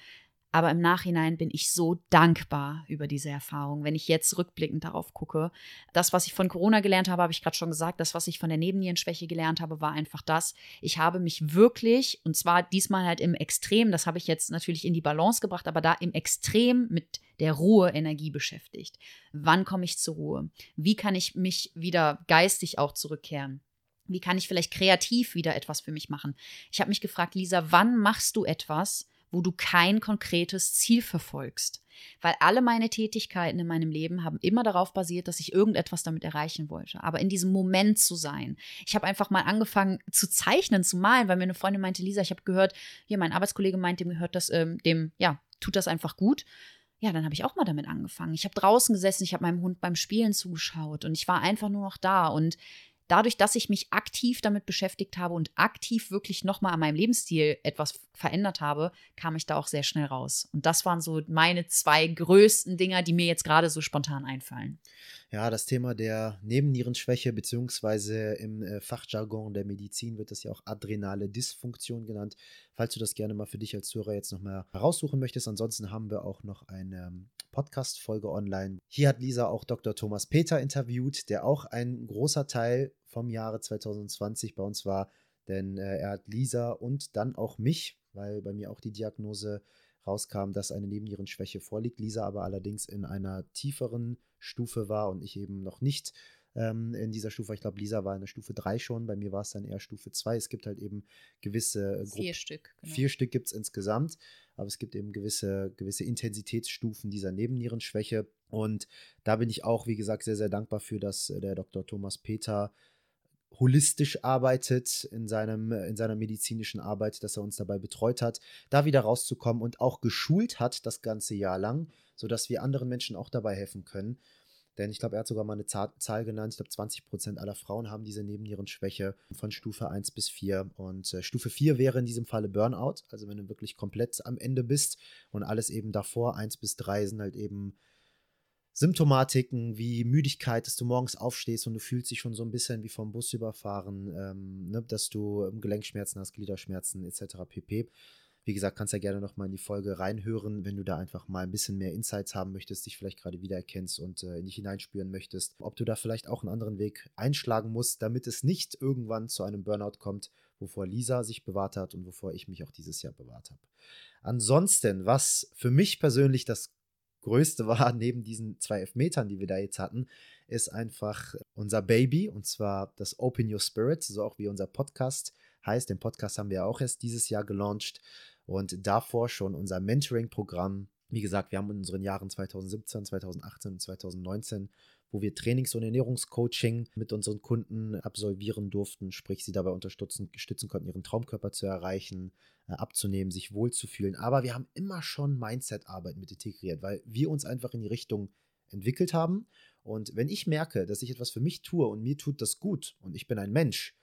Aber im Nachhinein bin ich so dankbar über diese Erfahrung, wenn ich jetzt rückblickend darauf gucke. Das, was ich von Corona gelernt habe, habe ich gerade schon gesagt. Das, was ich von der Nebennierenschwäche gelernt habe, war einfach das. Ich habe mich wirklich, und zwar diesmal halt im Extrem, das habe ich jetzt natürlich in die Balance gebracht, aber da im Extrem mit der Ruhe-Energie beschäftigt. Wann komme ich zur Ruhe? Wie kann ich mich wieder geistig auch zurückkehren? Wie kann ich vielleicht kreativ wieder etwas für mich machen? Ich habe mich gefragt, Lisa, wann machst du etwas, wo du kein konkretes Ziel verfolgst. Weil alle meine Tätigkeiten in meinem Leben haben immer darauf basiert, dass ich irgendetwas damit erreichen wollte. Aber in diesem Moment zu sein. Ich habe einfach mal angefangen zu zeichnen, zu malen, weil mir eine Freundin meinte, Lisa, ich habe gehört, hier mein Arbeitskollege meint, dem gehört das, ähm, dem, ja, tut das einfach gut. Ja, dann habe ich auch mal damit angefangen. Ich habe draußen gesessen, ich habe meinem Hund beim Spielen zugeschaut und ich war einfach nur noch da und dadurch, dass ich mich aktiv damit beschäftigt habe und aktiv wirklich nochmal an meinem Lebensstil etwas verändert habe, kam ich da auch sehr schnell raus. Und das waren so meine zwei größten Dinger, die mir jetzt gerade so spontan einfallen. Ja, das Thema der Nebennierenschwäche, beziehungsweise im äh, Fachjargon der Medizin wird das ja auch adrenale Dysfunktion genannt. Falls du das gerne mal für dich als Hörer jetzt nochmal heraussuchen möchtest. Ansonsten haben wir auch noch eine ähm, Podcast-Folge online. Hier hat Lisa auch Dr. Thomas Peter interviewt, der auch ein großer Teil vom Jahre 2020 bei uns war, denn äh, er hat Lisa und dann auch mich, weil bei mir auch die Diagnose rauskam, dass eine Nebennierenschwäche vorliegt, Lisa aber allerdings in einer tieferen Stufe war und ich eben noch nicht ähm, in dieser Stufe. Ich glaube, Lisa war in der Stufe 3 schon, bei mir war es dann eher Stufe 2. Es gibt halt eben gewisse äh, Vier Stück. Genau. Vier Stück gibt es insgesamt, aber es gibt eben gewisse, gewisse Intensitätsstufen dieser Nebennierenschwäche. Und da bin ich auch, wie gesagt, sehr, sehr dankbar für, dass äh, der Dr. Thomas Peter holistisch arbeitet in, seinem, in seiner medizinischen Arbeit, dass er uns dabei betreut hat, da wieder rauszukommen und auch geschult hat das ganze Jahr lang, sodass wir anderen Menschen auch dabei helfen können. Denn ich glaube, er hat sogar mal eine Zahl, genannt. Ich glaube, 20 Prozent aller Frauen haben diese Nebennierenschwäche von Stufe 1 bis 4. Und äh, Stufe 4 wäre in diesem Falle Burnout. Also wenn du wirklich komplett am Ende bist und alles eben davor, 1 bis 3 sind halt eben Symptomatiken wie Müdigkeit, dass du morgens aufstehst und du fühlst dich schon so ein bisschen wie vom Bus überfahren, ähm, ne, dass du ähm, Gelenkschmerzen hast, Gliederschmerzen etc. pp. Wie gesagt, kannst ja gerne noch mal in die Folge reinhören, wenn du da einfach mal ein bisschen mehr Insights haben möchtest, dich vielleicht gerade wiedererkennst und äh, in dich hineinspüren möchtest, ob du da vielleicht auch einen anderen Weg einschlagen musst, damit es nicht irgendwann zu einem Burnout kommt, wovor Lisa sich bewahrt hat und wovor ich mich auch dieses Jahr bewahrt habe. Ansonsten, was für mich persönlich das Größte war, neben diesen zwei Elfmetern, die wir da jetzt hatten, ist einfach unser Baby und zwar das Open Your Spirit, so auch wie unser Podcast heißt. Den Podcast haben wir auch erst dieses Jahr gelauncht und davor schon unser Mentoring-Programm. Wie gesagt, wir haben in unseren Jahren 2017, 2018 und 2019 wo wir Trainings- und Ernährungscoaching mit unseren Kunden absolvieren durften, sprich sie dabei unterstützen, stützen konnten, ihren Traumkörper zu erreichen, äh, abzunehmen, sich wohlzufühlen. Aber wir haben immer schon Mindset-Arbeit mit integriert, weil wir uns einfach in die Richtung entwickelt haben. Und wenn ich merke, dass ich etwas für mich tue und mir tut das gut und ich bin ein Mensch,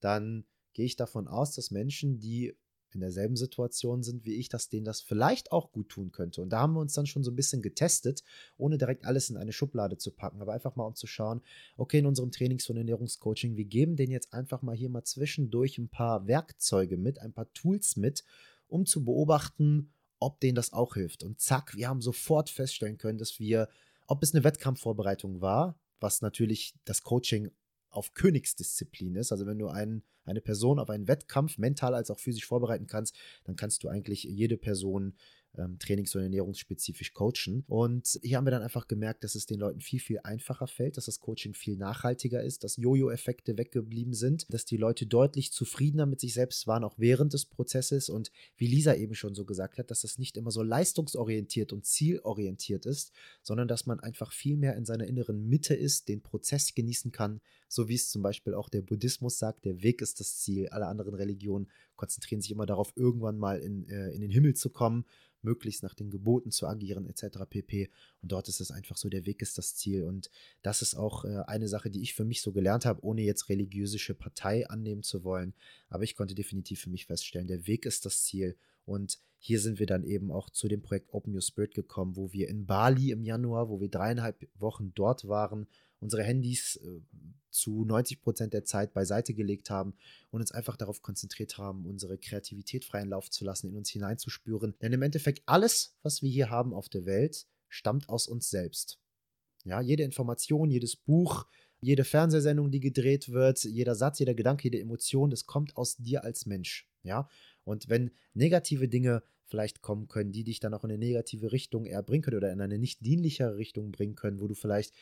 dann gehe ich davon aus, dass Menschen, die in derselben Situation sind wie ich, dass denen das vielleicht auch gut tun könnte. Und da haben wir uns dann schon so ein bisschen getestet, ohne direkt alles in eine Schublade zu packen, aber einfach mal um zu schauen, okay, in unserem Trainings- und Ernährungscoaching, wir geben denen jetzt einfach mal hier mal zwischendurch ein paar Werkzeuge mit, ein paar Tools mit, um zu beobachten, ob denen das auch hilft. Und zack, wir haben sofort feststellen können, dass wir, ob es eine Wettkampfvorbereitung war, was natürlich das Coaching auf Königsdisziplin ist. Also wenn du einen, eine Person auf einen Wettkampf mental als auch physisch vorbereiten kannst, dann kannst du eigentlich jede Person ähm, trainings- und ernährungsspezifisch coachen. Und hier haben wir dann einfach gemerkt, dass es den Leuten viel, viel einfacher fällt, dass das Coaching viel nachhaltiger ist, dass Jojo-Effekte weggeblieben sind, dass die Leute deutlich zufriedener mit sich selbst waren, auch während des Prozesses. Und wie Lisa eben schon so gesagt hat, dass das nicht immer so leistungsorientiert und zielorientiert ist, sondern dass man einfach viel mehr in seiner inneren Mitte ist, den Prozess genießen kann, so wie es zum Beispiel auch der Buddhismus sagt, der Weg ist das Ziel. Alle anderen Religionen konzentrieren sich immer darauf, irgendwann mal in, äh, in den Himmel zu kommen möglichst nach den Geboten zu agieren, etc. pp. Und dort ist es einfach so, der Weg ist das Ziel. Und das ist auch äh, eine Sache, die ich für mich so gelernt habe, ohne jetzt religiöse Partei annehmen zu wollen. Aber ich konnte definitiv für mich feststellen, der Weg ist das Ziel. Und hier sind wir dann eben auch zu dem Projekt Open Your Spirit gekommen, wo wir in Bali im Januar, wo wir dreieinhalb Wochen dort waren, unsere Handys äh, zu 90 Prozent der Zeit beiseite gelegt haben und uns einfach darauf konzentriert haben, unsere Kreativität freien Lauf zu lassen, in uns hineinzuspüren. Denn im Endeffekt alles, was wir hier haben auf der Welt, stammt aus uns selbst. Ja, jede Information, jedes Buch, jede Fernsehsendung, die gedreht wird, jeder Satz, jeder Gedanke, jede Emotion, das kommt aus dir als Mensch. Ja, und wenn negative Dinge vielleicht kommen können, die dich dann auch in eine negative Richtung eher bringen können oder in eine nicht dienlichere Richtung bringen können, wo du vielleicht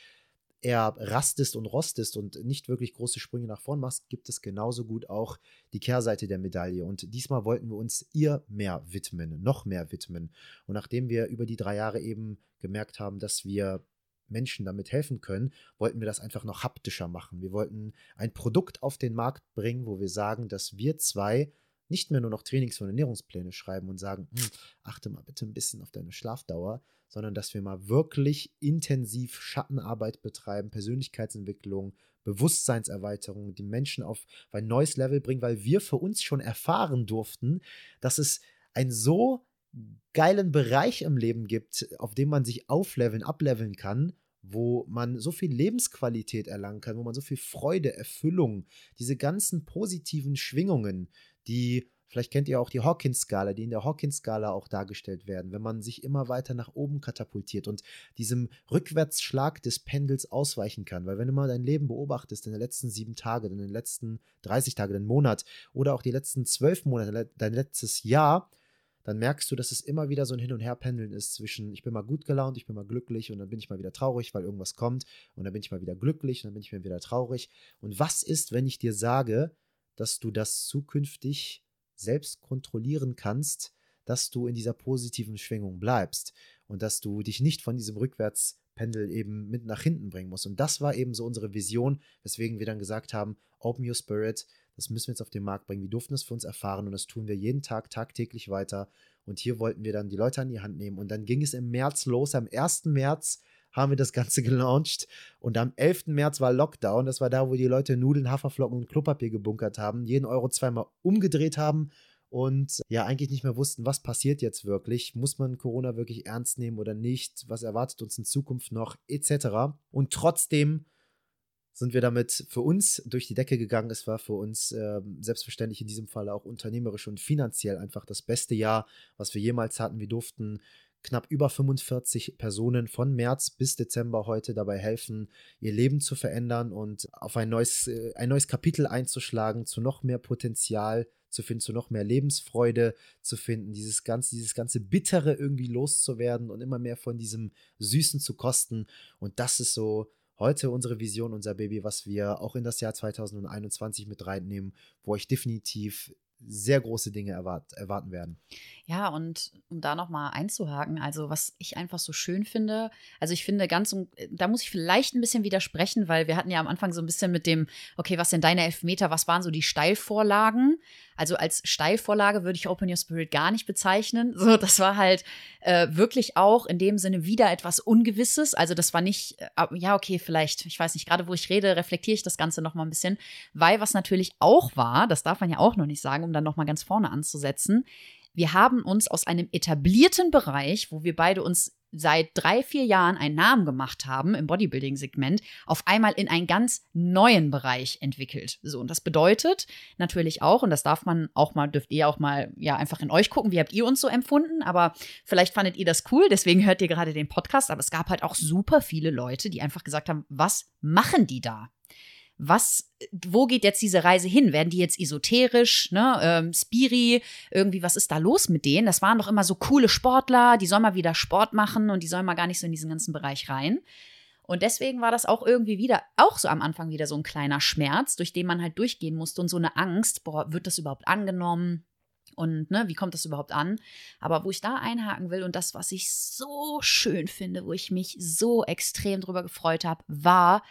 eher rastest und rostest und nicht wirklich große Sprünge nach vorn machst, gibt es genauso gut auch die Kehrseite der Medaille. Und diesmal wollten wir uns ihr mehr widmen, noch mehr widmen. Und nachdem wir über die drei Jahre eben gemerkt haben, dass wir Menschen damit helfen können, wollten wir das einfach noch haptischer machen. Wir wollten ein Produkt auf den Markt bringen, wo wir sagen, dass wir zwei nicht mehr nur noch Trainings- und Ernährungspläne schreiben und sagen, hm, achte mal bitte ein bisschen auf deine Schlafdauer, sondern dass wir mal wirklich intensiv Schattenarbeit betreiben, Persönlichkeitsentwicklung, Bewusstseinserweiterung, die Menschen auf ein neues Level bringen, weil wir für uns schon erfahren durften, dass es ein so geilen Bereich im Leben gibt, auf dem man sich aufleveln, ableveln kann, wo man so viel Lebensqualität erlangen kann, wo man so viel Freude, Erfüllung, diese ganzen positiven Schwingungen, die Vielleicht kennt ihr auch die Hawkins-Skala, die in der Hawkins-Skala auch dargestellt werden, wenn man sich immer weiter nach oben katapultiert und diesem Rückwärtsschlag des Pendels ausweichen kann. Weil wenn du mal dein Leben beobachtest, in den letzten sieben Tagen, in den letzten 30 Tagen, den Monat oder auch die letzten zwölf Monate, dein letztes Jahr, dann merkst du, dass es immer wieder so ein Hin- und Herpendeln ist zwischen, ich bin mal gut gelaunt, ich bin mal glücklich und dann bin ich mal wieder traurig, weil irgendwas kommt und dann bin ich mal wieder glücklich und dann bin ich mal wieder traurig. Und was ist, wenn ich dir sage, dass du das zukünftig selbst kontrollieren kannst, dass du in dieser positiven Schwingung bleibst und dass du dich nicht von diesem Rückwärtspendel eben mit nach hinten bringen musst. Und das war eben so unsere Vision, weswegen wir dann gesagt haben, Open Your Spirit, das müssen wir jetzt auf den Markt bringen. Wir durften es für uns erfahren und das tun wir jeden Tag, tagtäglich weiter. Und hier wollten wir dann die Leute an die Hand nehmen. Und dann ging es im März los. Am 1. März haben wir das Ganze gelauncht. Und am 11. März war Lockdown. Das war da, wo die Leute Nudeln, Haferflocken und Klopapier gebunkert haben, jeden Euro zweimal umgedreht haben und ja, eigentlich nicht mehr wussten, was passiert jetzt wirklich. Muss man Corona wirklich ernst nehmen oder nicht? Was erwartet uns in Zukunft noch? Etc. Und trotzdem sind wir damit für uns durch die Decke gegangen. Es war für uns äh, selbstverständlich in diesem Fall auch unternehmerisch und finanziell einfach das beste Jahr, was wir jemals hatten. Wir durften knapp über 45 Personen von März bis Dezember heute dabei helfen, ihr Leben zu verändern und auf ein neues, äh, ein neues Kapitel einzuschlagen, zu noch mehr Potenzial zu finden, zu noch mehr Lebensfreude zu finden, dieses ganze, dieses ganze Bittere irgendwie loszuwerden und immer mehr von diesem Süßen zu kosten. Und das ist so heute unsere Vision, unser Baby, was wir auch in das Jahr 2021 mit reinnehmen, wo euch definitiv sehr große Dinge erwart erwarten werden. Ja, und um da nochmal einzuhaken, also was ich einfach so schön finde, also ich finde ganz, da muss ich vielleicht ein bisschen widersprechen, weil wir hatten ja am Anfang so ein bisschen mit dem, okay, was sind deine Elfmeter, was waren so die Steilvorlagen? Also als Steilvorlage würde ich Open Your Spirit gar nicht bezeichnen. So, das war halt äh, wirklich auch in dem Sinne wieder etwas Ungewisses. Also das war nicht, äh, ja, okay, vielleicht, ich weiß nicht, gerade wo ich rede, reflektiere ich das Ganze nochmal ein bisschen, weil was natürlich auch war, das darf man ja auch noch nicht sagen, um dann nochmal ganz vorne anzusetzen, wir haben uns aus einem etablierten Bereich, wo wir beide uns seit drei, vier Jahren einen Namen gemacht haben im Bodybuilding-Segment, auf einmal in einen ganz neuen Bereich entwickelt. So, und das bedeutet natürlich auch, und das darf man auch mal, dürft ihr auch mal ja einfach in euch gucken, wie habt ihr uns so empfunden, aber vielleicht fandet ihr das cool, deswegen hört ihr gerade den Podcast, aber es gab halt auch super viele Leute, die einfach gesagt haben, was machen die da? Was, wo geht jetzt diese Reise hin? Werden die jetzt esoterisch, ne, ähm, Spiri, irgendwie, was ist da los mit denen? Das waren doch immer so coole Sportler, die sollen mal wieder Sport machen und die sollen mal gar nicht so in diesen ganzen Bereich rein. Und deswegen war das auch irgendwie wieder, auch so am Anfang wieder so ein kleiner Schmerz, durch den man halt durchgehen musste und so eine Angst, boah, wird das überhaupt angenommen? Und ne, wie kommt das überhaupt an? Aber wo ich da einhaken will und das, was ich so schön finde, wo ich mich so extrem drüber gefreut habe, war,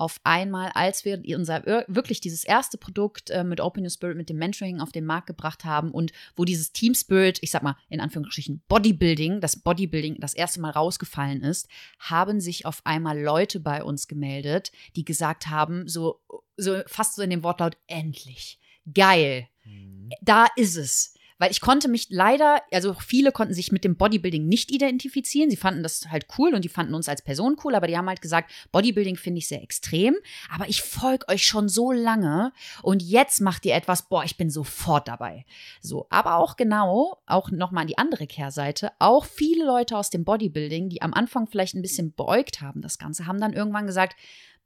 auf einmal, als wir unser wirklich dieses erste Produkt äh, mit Open Your Spirit, mit dem Mentoring auf den Markt gebracht haben und wo dieses Team Spirit, ich sag mal in Anführungsstrichen Bodybuilding, das Bodybuilding das erste Mal rausgefallen ist, haben sich auf einmal Leute bei uns gemeldet, die gesagt haben, so, so fast so in dem Wortlaut, endlich, geil, mhm. da ist es weil ich konnte mich leider, also viele konnten sich mit dem Bodybuilding nicht identifizieren. Sie fanden das halt cool und die fanden uns als Person cool, aber die haben halt gesagt, Bodybuilding finde ich sehr extrem, aber ich folge euch schon so lange und jetzt macht ihr etwas, boah, ich bin sofort dabei. So, aber auch genau, auch nochmal an die andere Kehrseite, auch viele Leute aus dem Bodybuilding, die am Anfang vielleicht ein bisschen beäugt haben, das Ganze, haben dann irgendwann gesagt,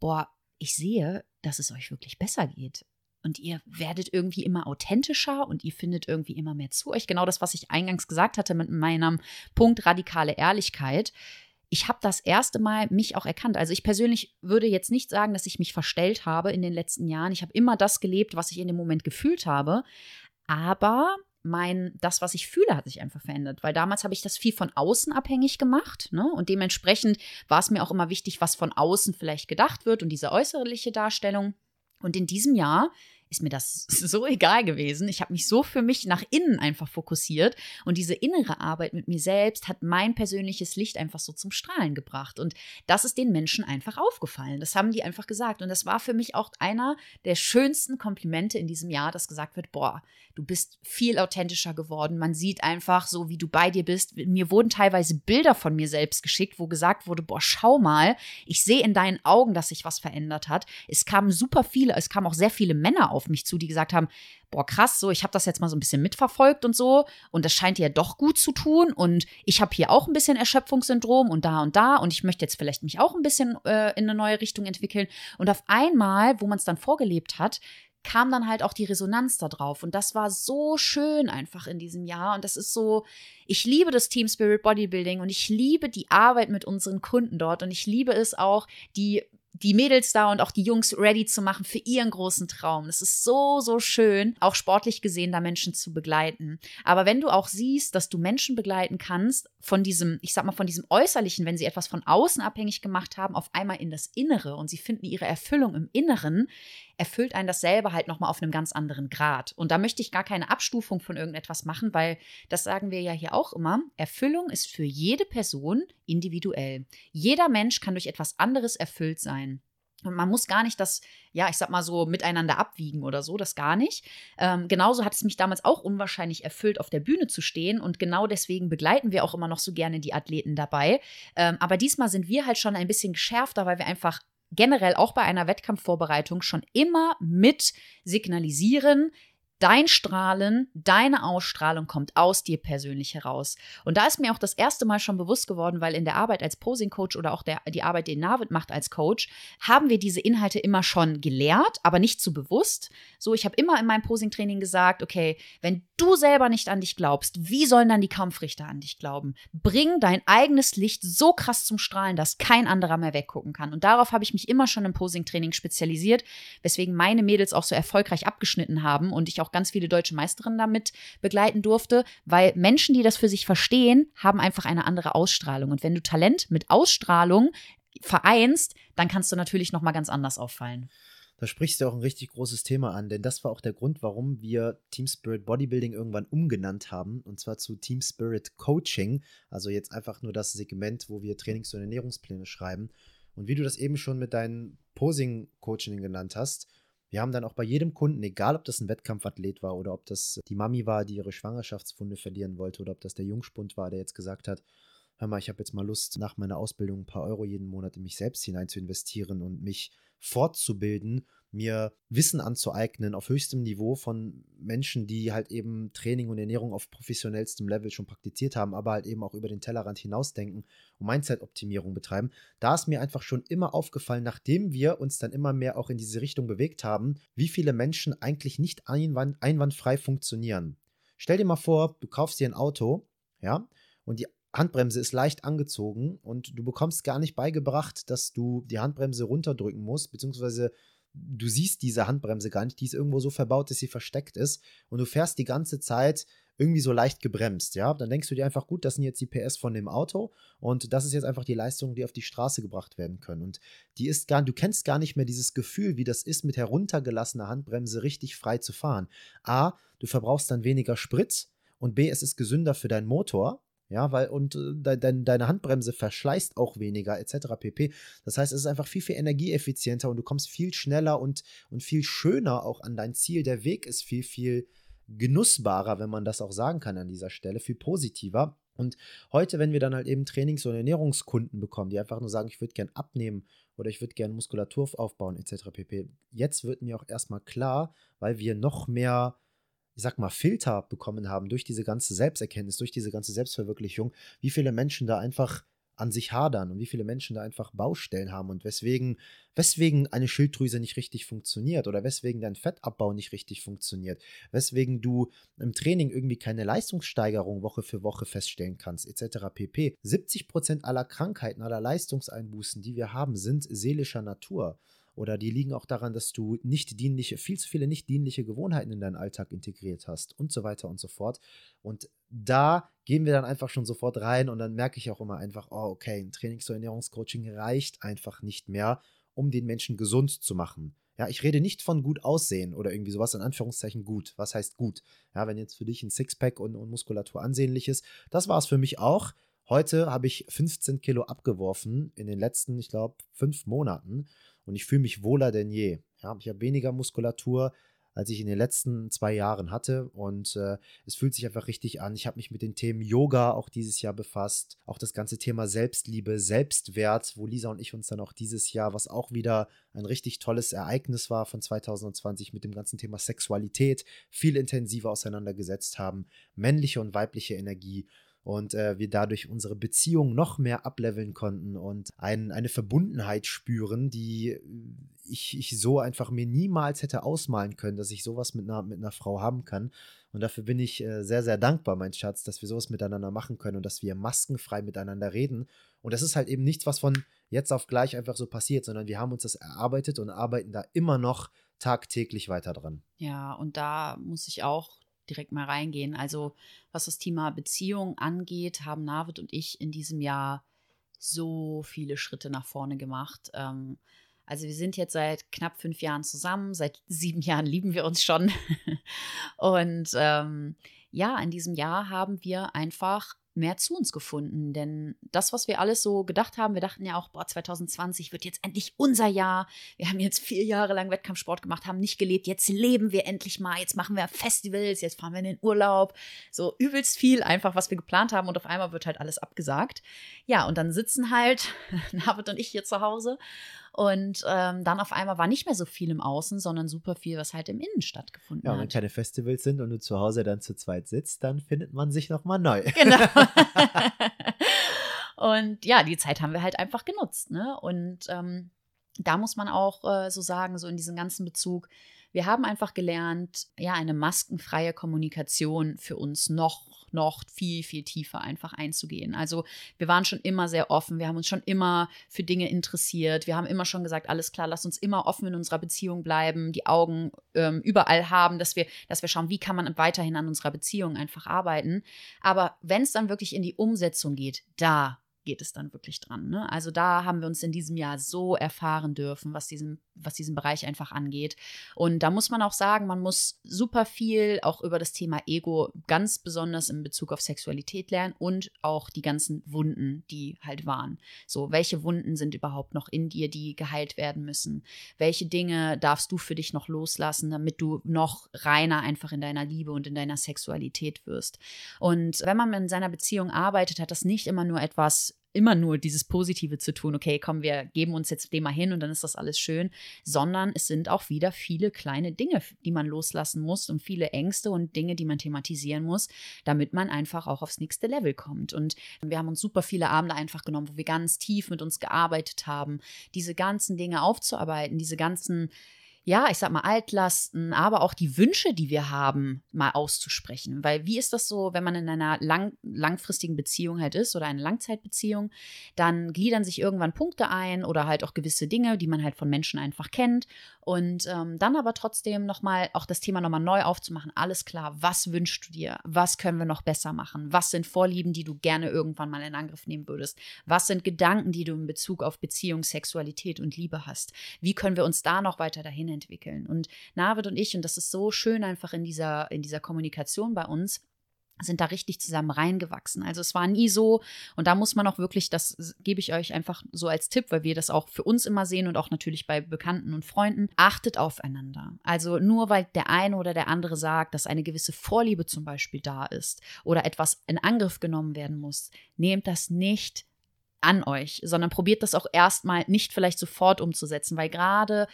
boah, ich sehe, dass es euch wirklich besser geht und ihr werdet irgendwie immer authentischer und ihr findet irgendwie immer mehr zu euch. Genau das, was ich eingangs gesagt hatte mit meinem Punkt radikale Ehrlichkeit. Ich habe das erste Mal mich auch erkannt. Also ich persönlich würde jetzt nicht sagen, dass ich mich verstellt habe in den letzten Jahren. Ich habe immer das gelebt, was ich in dem Moment gefühlt habe. Aber mein, das, was ich fühle, hat sich einfach verändert. Weil damals habe ich das viel von außen abhängig gemacht. Ne? Und dementsprechend war es mir auch immer wichtig, was von außen vielleicht gedacht wird und diese äußerliche Darstellung. Und in diesem Jahr ist mir das so egal gewesen. Ich habe mich so für mich nach innen einfach fokussiert und diese innere Arbeit mit mir selbst hat mein persönliches Licht einfach so zum Strahlen gebracht und das ist den Menschen einfach aufgefallen. Das haben die einfach gesagt und das war für mich auch einer der schönsten Komplimente in diesem Jahr, dass gesagt wird, boah, du bist viel authentischer geworden. Man sieht einfach so, wie du bei dir bist. Mir wurden teilweise Bilder von mir selbst geschickt, wo gesagt wurde, boah, schau mal, ich sehe in deinen Augen, dass sich was verändert hat. Es kamen super viele, es kamen auch sehr viele Männer auf mich zu, die gesagt haben, boah, krass, so, ich habe das jetzt mal so ein bisschen mitverfolgt und so und das scheint dir ja doch gut zu tun und ich habe hier auch ein bisschen Erschöpfungssyndrom und da und da und ich möchte jetzt vielleicht mich auch ein bisschen äh, in eine neue Richtung entwickeln und auf einmal, wo man es dann vorgelebt hat, kam dann halt auch die Resonanz da drauf. Und das war so schön einfach in diesem Jahr. Und das ist so, ich liebe das Team Spirit Bodybuilding und ich liebe die Arbeit mit unseren Kunden dort. Und ich liebe es auch, die die Mädels da und auch die Jungs ready zu machen für ihren großen Traum. Es ist so, so schön, auch sportlich gesehen, da Menschen zu begleiten. Aber wenn du auch siehst, dass du Menschen begleiten kannst, von diesem, ich sag mal, von diesem Äußerlichen, wenn sie etwas von außen abhängig gemacht haben, auf einmal in das Innere und sie finden ihre Erfüllung im Inneren, erfüllt einen das selber halt nochmal auf einem ganz anderen Grad. Und da möchte ich gar keine Abstufung von irgendetwas machen, weil das sagen wir ja hier auch immer. Erfüllung ist für jede Person individuell. Jeder Mensch kann durch etwas anderes erfüllt sein. Und man muss gar nicht das, ja, ich sag mal so, miteinander abwiegen oder so, das gar nicht. Ähm, genauso hat es mich damals auch unwahrscheinlich erfüllt, auf der Bühne zu stehen. Und genau deswegen begleiten wir auch immer noch so gerne die Athleten dabei. Ähm, aber diesmal sind wir halt schon ein bisschen geschärfter, weil wir einfach generell auch bei einer Wettkampfvorbereitung schon immer mit signalisieren, Dein Strahlen, deine Ausstrahlung kommt aus dir persönlich heraus. Und da ist mir auch das erste Mal schon bewusst geworden, weil in der Arbeit als Posing-Coach oder auch der, die Arbeit, die Navid macht als Coach, haben wir diese Inhalte immer schon gelehrt, aber nicht zu so bewusst. So, ich habe immer in meinem Posing-Training gesagt, okay, wenn du selber nicht an dich glaubst, wie sollen dann die Kampfrichter an dich glauben? Bring dein eigenes Licht so krass zum Strahlen, dass kein anderer mehr weggucken kann. Und darauf habe ich mich immer schon im Posing-Training spezialisiert, weswegen meine Mädels auch so erfolgreich abgeschnitten haben und ich auch ganz viele deutsche Meisterinnen damit begleiten durfte, weil Menschen, die das für sich verstehen, haben einfach eine andere Ausstrahlung. Und wenn du Talent mit Ausstrahlung vereinst, dann kannst du natürlich noch mal ganz anders auffallen. Da sprichst du auch ein richtig großes Thema an, denn das war auch der Grund, warum wir Team Spirit Bodybuilding irgendwann umgenannt haben, und zwar zu Team Spirit Coaching, also jetzt einfach nur das Segment, wo wir Trainings- und Ernährungspläne schreiben. Und wie du das eben schon mit deinen Posing-Coaching genannt hast, wir haben dann auch bei jedem Kunden, egal ob das ein Wettkampfathlet war oder ob das die Mami war, die ihre Schwangerschaftsfunde verlieren wollte oder ob das der Jungspund war, der jetzt gesagt hat, hör mal, ich habe jetzt mal Lust, nach meiner Ausbildung ein paar Euro jeden Monat in mich selbst hinein zu investieren und mich fortzubilden, mir Wissen anzueignen auf höchstem Niveau von Menschen, die halt eben Training und Ernährung auf professionellstem Level schon praktiziert haben, aber halt eben auch über den Tellerrand hinausdenken und Mindset-Optimierung betreiben. Da ist mir einfach schon immer aufgefallen, nachdem wir uns dann immer mehr auch in diese Richtung bewegt haben, wie viele Menschen eigentlich nicht einwand einwandfrei funktionieren. Stell dir mal vor, du kaufst dir ein Auto, ja, und die Handbremse ist leicht angezogen und du bekommst gar nicht beigebracht, dass du die Handbremse runterdrücken musst, beziehungsweise du siehst diese Handbremse gar nicht, die ist irgendwo so verbaut, dass sie versteckt ist und du fährst die ganze Zeit irgendwie so leicht gebremst, ja, dann denkst du dir einfach, gut, das sind jetzt die PS von dem Auto und das ist jetzt einfach die Leistung, die auf die Straße gebracht werden können und die ist gar, du kennst gar nicht mehr dieses Gefühl, wie das ist, mit heruntergelassener Handbremse richtig frei zu fahren. A, du verbrauchst dann weniger Sprit und B, es ist gesünder für deinen Motor, ja, weil und äh, de, de, deine Handbremse verschleißt auch weniger, etc. pp. Das heißt, es ist einfach viel, viel energieeffizienter und du kommst viel schneller und, und viel schöner auch an dein Ziel. Der Weg ist viel, viel genussbarer, wenn man das auch sagen kann an dieser Stelle, viel positiver. Und heute, wenn wir dann halt eben Trainings- und Ernährungskunden bekommen, die einfach nur sagen, ich würde gern abnehmen oder ich würde gern Muskulatur aufbauen, etc. pp. Jetzt wird mir auch erstmal klar, weil wir noch mehr ich sag mal, Filter bekommen haben durch diese ganze Selbsterkenntnis, durch diese ganze Selbstverwirklichung, wie viele Menschen da einfach an sich hadern und wie viele Menschen da einfach Baustellen haben und weswegen, weswegen eine Schilddrüse nicht richtig funktioniert oder weswegen dein Fettabbau nicht richtig funktioniert, weswegen du im Training irgendwie keine Leistungssteigerung Woche für Woche feststellen kannst, etc. pp. 70% aller Krankheiten, aller Leistungseinbußen, die wir haben, sind seelischer Natur oder die liegen auch daran, dass du nicht dienliche, viel zu viele nicht dienliche Gewohnheiten in deinen Alltag integriert hast und so weiter und so fort. Und da gehen wir dann einfach schon sofort rein und dann merke ich auch immer einfach, oh, okay, ein Trainings- oder Ernährungscoaching reicht einfach nicht mehr, um den Menschen gesund zu machen. Ja, ich rede nicht von gut aussehen oder irgendwie sowas in Anführungszeichen gut. Was heißt gut? Ja, wenn jetzt für dich ein Sixpack und, und Muskulatur ansehnlich ist, das war es für mich auch. Heute habe ich 15 Kilo abgeworfen in den letzten, ich glaube, fünf Monaten und ich fühle mich wohler denn je. Ja, ich habe weniger Muskulatur, als ich in den letzten zwei Jahren hatte. Und äh, es fühlt sich einfach richtig an. Ich habe mich mit den Themen Yoga auch dieses Jahr befasst. Auch das ganze Thema Selbstliebe, Selbstwert, wo Lisa und ich uns dann auch dieses Jahr, was auch wieder ein richtig tolles Ereignis war von 2020 mit dem ganzen Thema Sexualität, viel intensiver auseinandergesetzt haben. Männliche und weibliche Energie und äh, wir dadurch unsere Beziehung noch mehr ableveln konnten und ein, eine Verbundenheit spüren, die ich, ich so einfach mir niemals hätte ausmalen können, dass ich sowas mit einer, mit einer Frau haben kann. Und dafür bin ich äh, sehr, sehr dankbar, mein Schatz, dass wir sowas miteinander machen können und dass wir maskenfrei miteinander reden. Und das ist halt eben nichts, was von jetzt auf gleich einfach so passiert, sondern wir haben uns das erarbeitet und arbeiten da immer noch tagtäglich weiter dran. Ja, und da muss ich auch direkt mal reingehen. Also, was das Thema Beziehung angeht, haben Navid und ich in diesem Jahr so viele Schritte nach vorne gemacht. Ähm, also wir sind jetzt seit knapp fünf Jahren zusammen, seit sieben Jahren lieben wir uns schon. und ähm, ja, in diesem Jahr haben wir einfach mehr zu uns gefunden. Denn das, was wir alles so gedacht haben, wir dachten ja auch, boah, 2020 wird jetzt endlich unser Jahr. Wir haben jetzt vier Jahre lang Wettkampfsport gemacht, haben nicht gelebt. Jetzt leben wir endlich mal. Jetzt machen wir Festivals, jetzt fahren wir in den Urlaub. So übelst viel einfach, was wir geplant haben. Und auf einmal wird halt alles abgesagt. Ja, und dann sitzen halt Navid und ich hier zu Hause und ähm, dann auf einmal war nicht mehr so viel im Außen, sondern super viel, was halt im Innen stattgefunden ja, hat. Ja, wenn keine Festivals sind und du zu Hause dann zu zweit sitzt, dann findet man sich nochmal neu. Genau. und ja, die Zeit haben wir halt einfach genutzt. Ne? Und ähm, da muss man auch äh, so sagen, so in diesem ganzen Bezug, wir haben einfach gelernt, ja, eine maskenfreie Kommunikation für uns noch, noch viel, viel tiefer einfach einzugehen. Also wir waren schon immer sehr offen, wir haben uns schon immer für Dinge interessiert, wir haben immer schon gesagt, alles klar, lass uns immer offen in unserer Beziehung bleiben, die Augen ähm, überall haben, dass wir, dass wir schauen, wie kann man weiterhin an unserer Beziehung einfach arbeiten. Aber wenn es dann wirklich in die Umsetzung geht, da geht es dann wirklich dran. Ne? Also da haben wir uns in diesem Jahr so erfahren dürfen, was diesen, was diesen Bereich einfach angeht. Und da muss man auch sagen, man muss super viel auch über das Thema Ego ganz besonders in Bezug auf Sexualität lernen und auch die ganzen Wunden, die halt waren. So, welche Wunden sind überhaupt noch in dir, die geheilt werden müssen? Welche Dinge darfst du für dich noch loslassen, damit du noch reiner einfach in deiner Liebe und in deiner Sexualität wirst? Und wenn man in seiner Beziehung arbeitet, hat das nicht immer nur etwas immer nur dieses Positive zu tun, okay, komm, wir geben uns jetzt dem mal hin und dann ist das alles schön, sondern es sind auch wieder viele kleine Dinge, die man loslassen muss und viele Ängste und Dinge, die man thematisieren muss, damit man einfach auch aufs nächste Level kommt. Und wir haben uns super viele Abende einfach genommen, wo wir ganz tief mit uns gearbeitet haben, diese ganzen Dinge aufzuarbeiten, diese ganzen ja, ich sag mal, Altlasten, aber auch die Wünsche, die wir haben, mal auszusprechen. Weil wie ist das so, wenn man in einer lang, langfristigen Beziehung halt ist oder eine Langzeitbeziehung, dann gliedern sich irgendwann Punkte ein oder halt auch gewisse Dinge, die man halt von Menschen einfach kennt. Und ähm, dann aber trotzdem nochmal auch das Thema nochmal neu aufzumachen. Alles klar, was wünschst du dir? Was können wir noch besser machen? Was sind Vorlieben, die du gerne irgendwann mal in Angriff nehmen würdest? Was sind Gedanken, die du in Bezug auf Beziehung, Sexualität und Liebe hast? Wie können wir uns da noch weiter dahin entwickeln. Und Navid und ich, und das ist so schön einfach in dieser, in dieser Kommunikation bei uns, sind da richtig zusammen reingewachsen. Also es war nie so, und da muss man auch wirklich, das gebe ich euch einfach so als Tipp, weil wir das auch für uns immer sehen und auch natürlich bei Bekannten und Freunden, achtet aufeinander. Also nur weil der eine oder der andere sagt, dass eine gewisse Vorliebe zum Beispiel da ist oder etwas in Angriff genommen werden muss, nehmt das nicht an euch, sondern probiert das auch erstmal nicht vielleicht sofort umzusetzen, weil gerade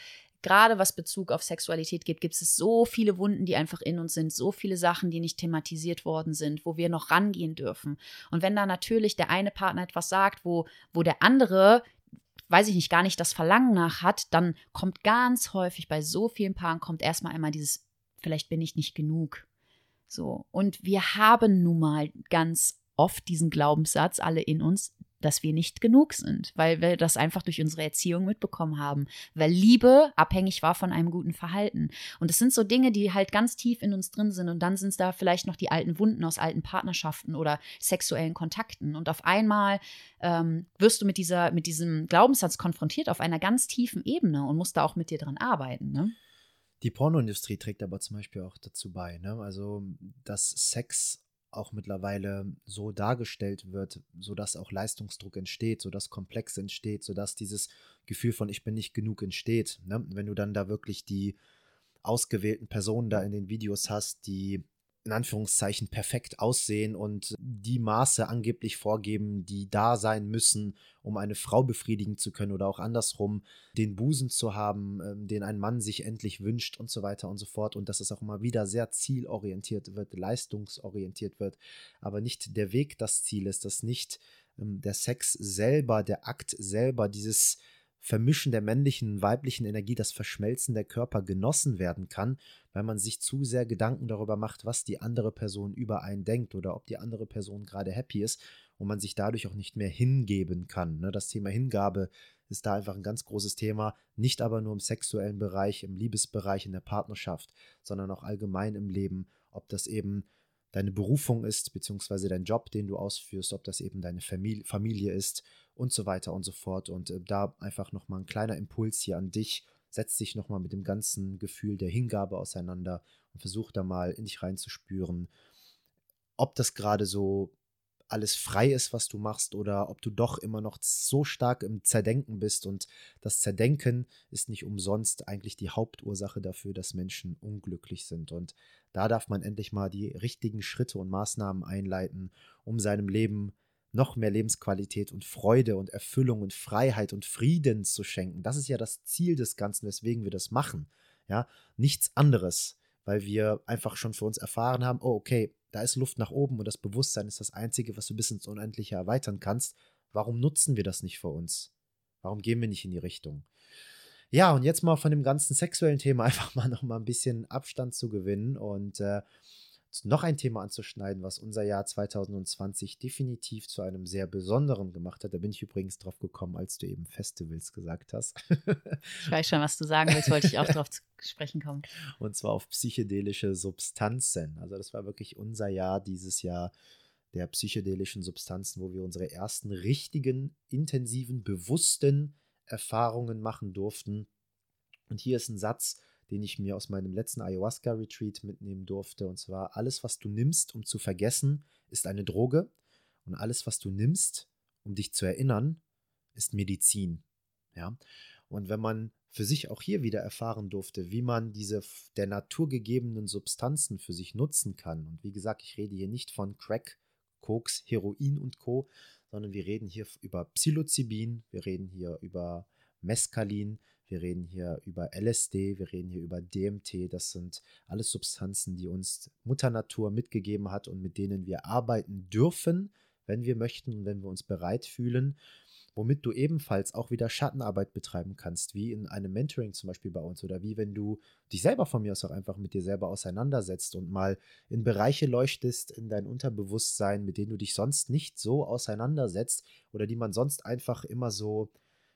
gerade was Bezug auf Sexualität gibt, gibt es so viele Wunden, die einfach in uns sind, so viele Sachen, die nicht thematisiert worden sind, wo wir noch rangehen dürfen. Und wenn da natürlich der eine Partner etwas sagt, wo, wo der andere weiß ich nicht, gar nicht das Verlangen nach hat, dann kommt ganz häufig bei so vielen Paaren kommt erstmal einmal dieses, vielleicht bin ich nicht genug. So. Und wir haben nun mal ganz oft diesen Glaubenssatz, alle in uns, dass wir nicht genug sind, weil wir das einfach durch unsere Erziehung mitbekommen haben, weil Liebe abhängig war von einem guten Verhalten. Und es sind so Dinge, die halt ganz tief in uns drin sind und dann sind es da vielleicht noch die alten Wunden aus alten Partnerschaften oder sexuellen Kontakten. Und auf einmal ähm, wirst du mit, dieser, mit diesem Glaubenssatz konfrontiert auf einer ganz tiefen Ebene und musst da auch mit dir dran arbeiten. Ne? Die Pornoindustrie trägt aber zum Beispiel auch dazu bei. Ne? Also, dass Sex auch mittlerweile so dargestellt wird, sodass auch Leistungsdruck entsteht, sodass Komplex entsteht, sodass dieses Gefühl von ich bin nicht genug entsteht. Ne? Wenn du dann da wirklich die ausgewählten Personen da in den Videos hast, die in Anführungszeichen perfekt aussehen und die Maße angeblich vorgeben, die da sein müssen, um eine Frau befriedigen zu können oder auch andersrum den Busen zu haben, ähm, den ein Mann sich endlich wünscht und so weiter und so fort und dass es auch immer wieder sehr zielorientiert wird, leistungsorientiert wird, aber nicht der Weg das Ziel ist, dass nicht ähm, der Sex selber, der Akt selber, dieses Vermischen der männlichen und weiblichen Energie, das Verschmelzen der Körper genossen werden kann, weil man sich zu sehr Gedanken darüber macht, was die andere Person über einen denkt oder ob die andere Person gerade happy ist und man sich dadurch auch nicht mehr hingeben kann. Ne? Das Thema Hingabe ist da einfach ein ganz großes Thema, nicht aber nur im sexuellen Bereich, im Liebesbereich, in der Partnerschaft, sondern auch allgemein im Leben, ob das eben deine Berufung ist, beziehungsweise dein Job, den du ausführst, ob das eben deine Familie, Familie ist und so weiter und so fort. Und äh, da einfach nochmal ein kleiner Impuls hier an dich. Setz dich nochmal mit dem ganzen Gefühl der Hingabe auseinander und versuch da mal in dich reinzuspüren, ob das gerade so alles frei ist, was du machst, oder ob du doch immer noch so stark im Zerdenken bist. Und das Zerdenken ist nicht umsonst eigentlich die Hauptursache dafür, dass Menschen unglücklich sind. Und da darf man endlich mal die richtigen Schritte und Maßnahmen einleiten, um seinem Leben noch mehr Lebensqualität und Freude und Erfüllung und Freiheit und Frieden zu schenken. Das ist ja das Ziel des Ganzen, weswegen wir das machen. Ja, nichts anderes, weil wir einfach schon für uns erfahren haben, oh, okay, da ist Luft nach oben und das Bewusstsein ist das Einzige, was du bis ins Unendliche erweitern kannst. Warum nutzen wir das nicht für uns? Warum gehen wir nicht in die Richtung? Ja, und jetzt mal von dem ganzen sexuellen Thema einfach mal noch mal ein bisschen Abstand zu gewinnen und äh, noch ein Thema anzuschneiden, was unser Jahr 2020 definitiv zu einem sehr besonderen gemacht hat. Da bin ich übrigens drauf gekommen, als du eben Festivals gesagt hast. ich weiß schon, was du sagen willst, wollte ich auch drauf zu sprechen kommen. Und zwar auf psychedelische Substanzen. Also das war wirklich unser Jahr dieses Jahr der psychedelischen Substanzen, wo wir unsere ersten richtigen, intensiven, bewussten Erfahrungen machen durften. Und hier ist ein Satz, den ich mir aus meinem letzten Ayahuasca-Retreat mitnehmen durfte. Und zwar, alles, was du nimmst, um zu vergessen, ist eine Droge. Und alles, was du nimmst, um dich zu erinnern, ist Medizin. Ja. Und wenn man für sich auch hier wieder erfahren durfte, wie man diese der Natur gegebenen Substanzen für sich nutzen kann. Und wie gesagt, ich rede hier nicht von Crack, Koks, Heroin und Co., sondern wir reden hier über Psilocybin, wir reden hier über Mescalin, wir reden hier über LSD, wir reden hier über DMT. Das sind alles Substanzen, die uns Mutter Natur mitgegeben hat und mit denen wir arbeiten dürfen, wenn wir möchten und wenn wir uns bereit fühlen. Womit du ebenfalls auch wieder Schattenarbeit betreiben kannst, wie in einem Mentoring zum Beispiel bei uns oder wie wenn du dich selber von mir aus auch einfach mit dir selber auseinandersetzt und mal in Bereiche leuchtest in dein Unterbewusstsein, mit denen du dich sonst nicht so auseinandersetzt oder die man sonst einfach immer so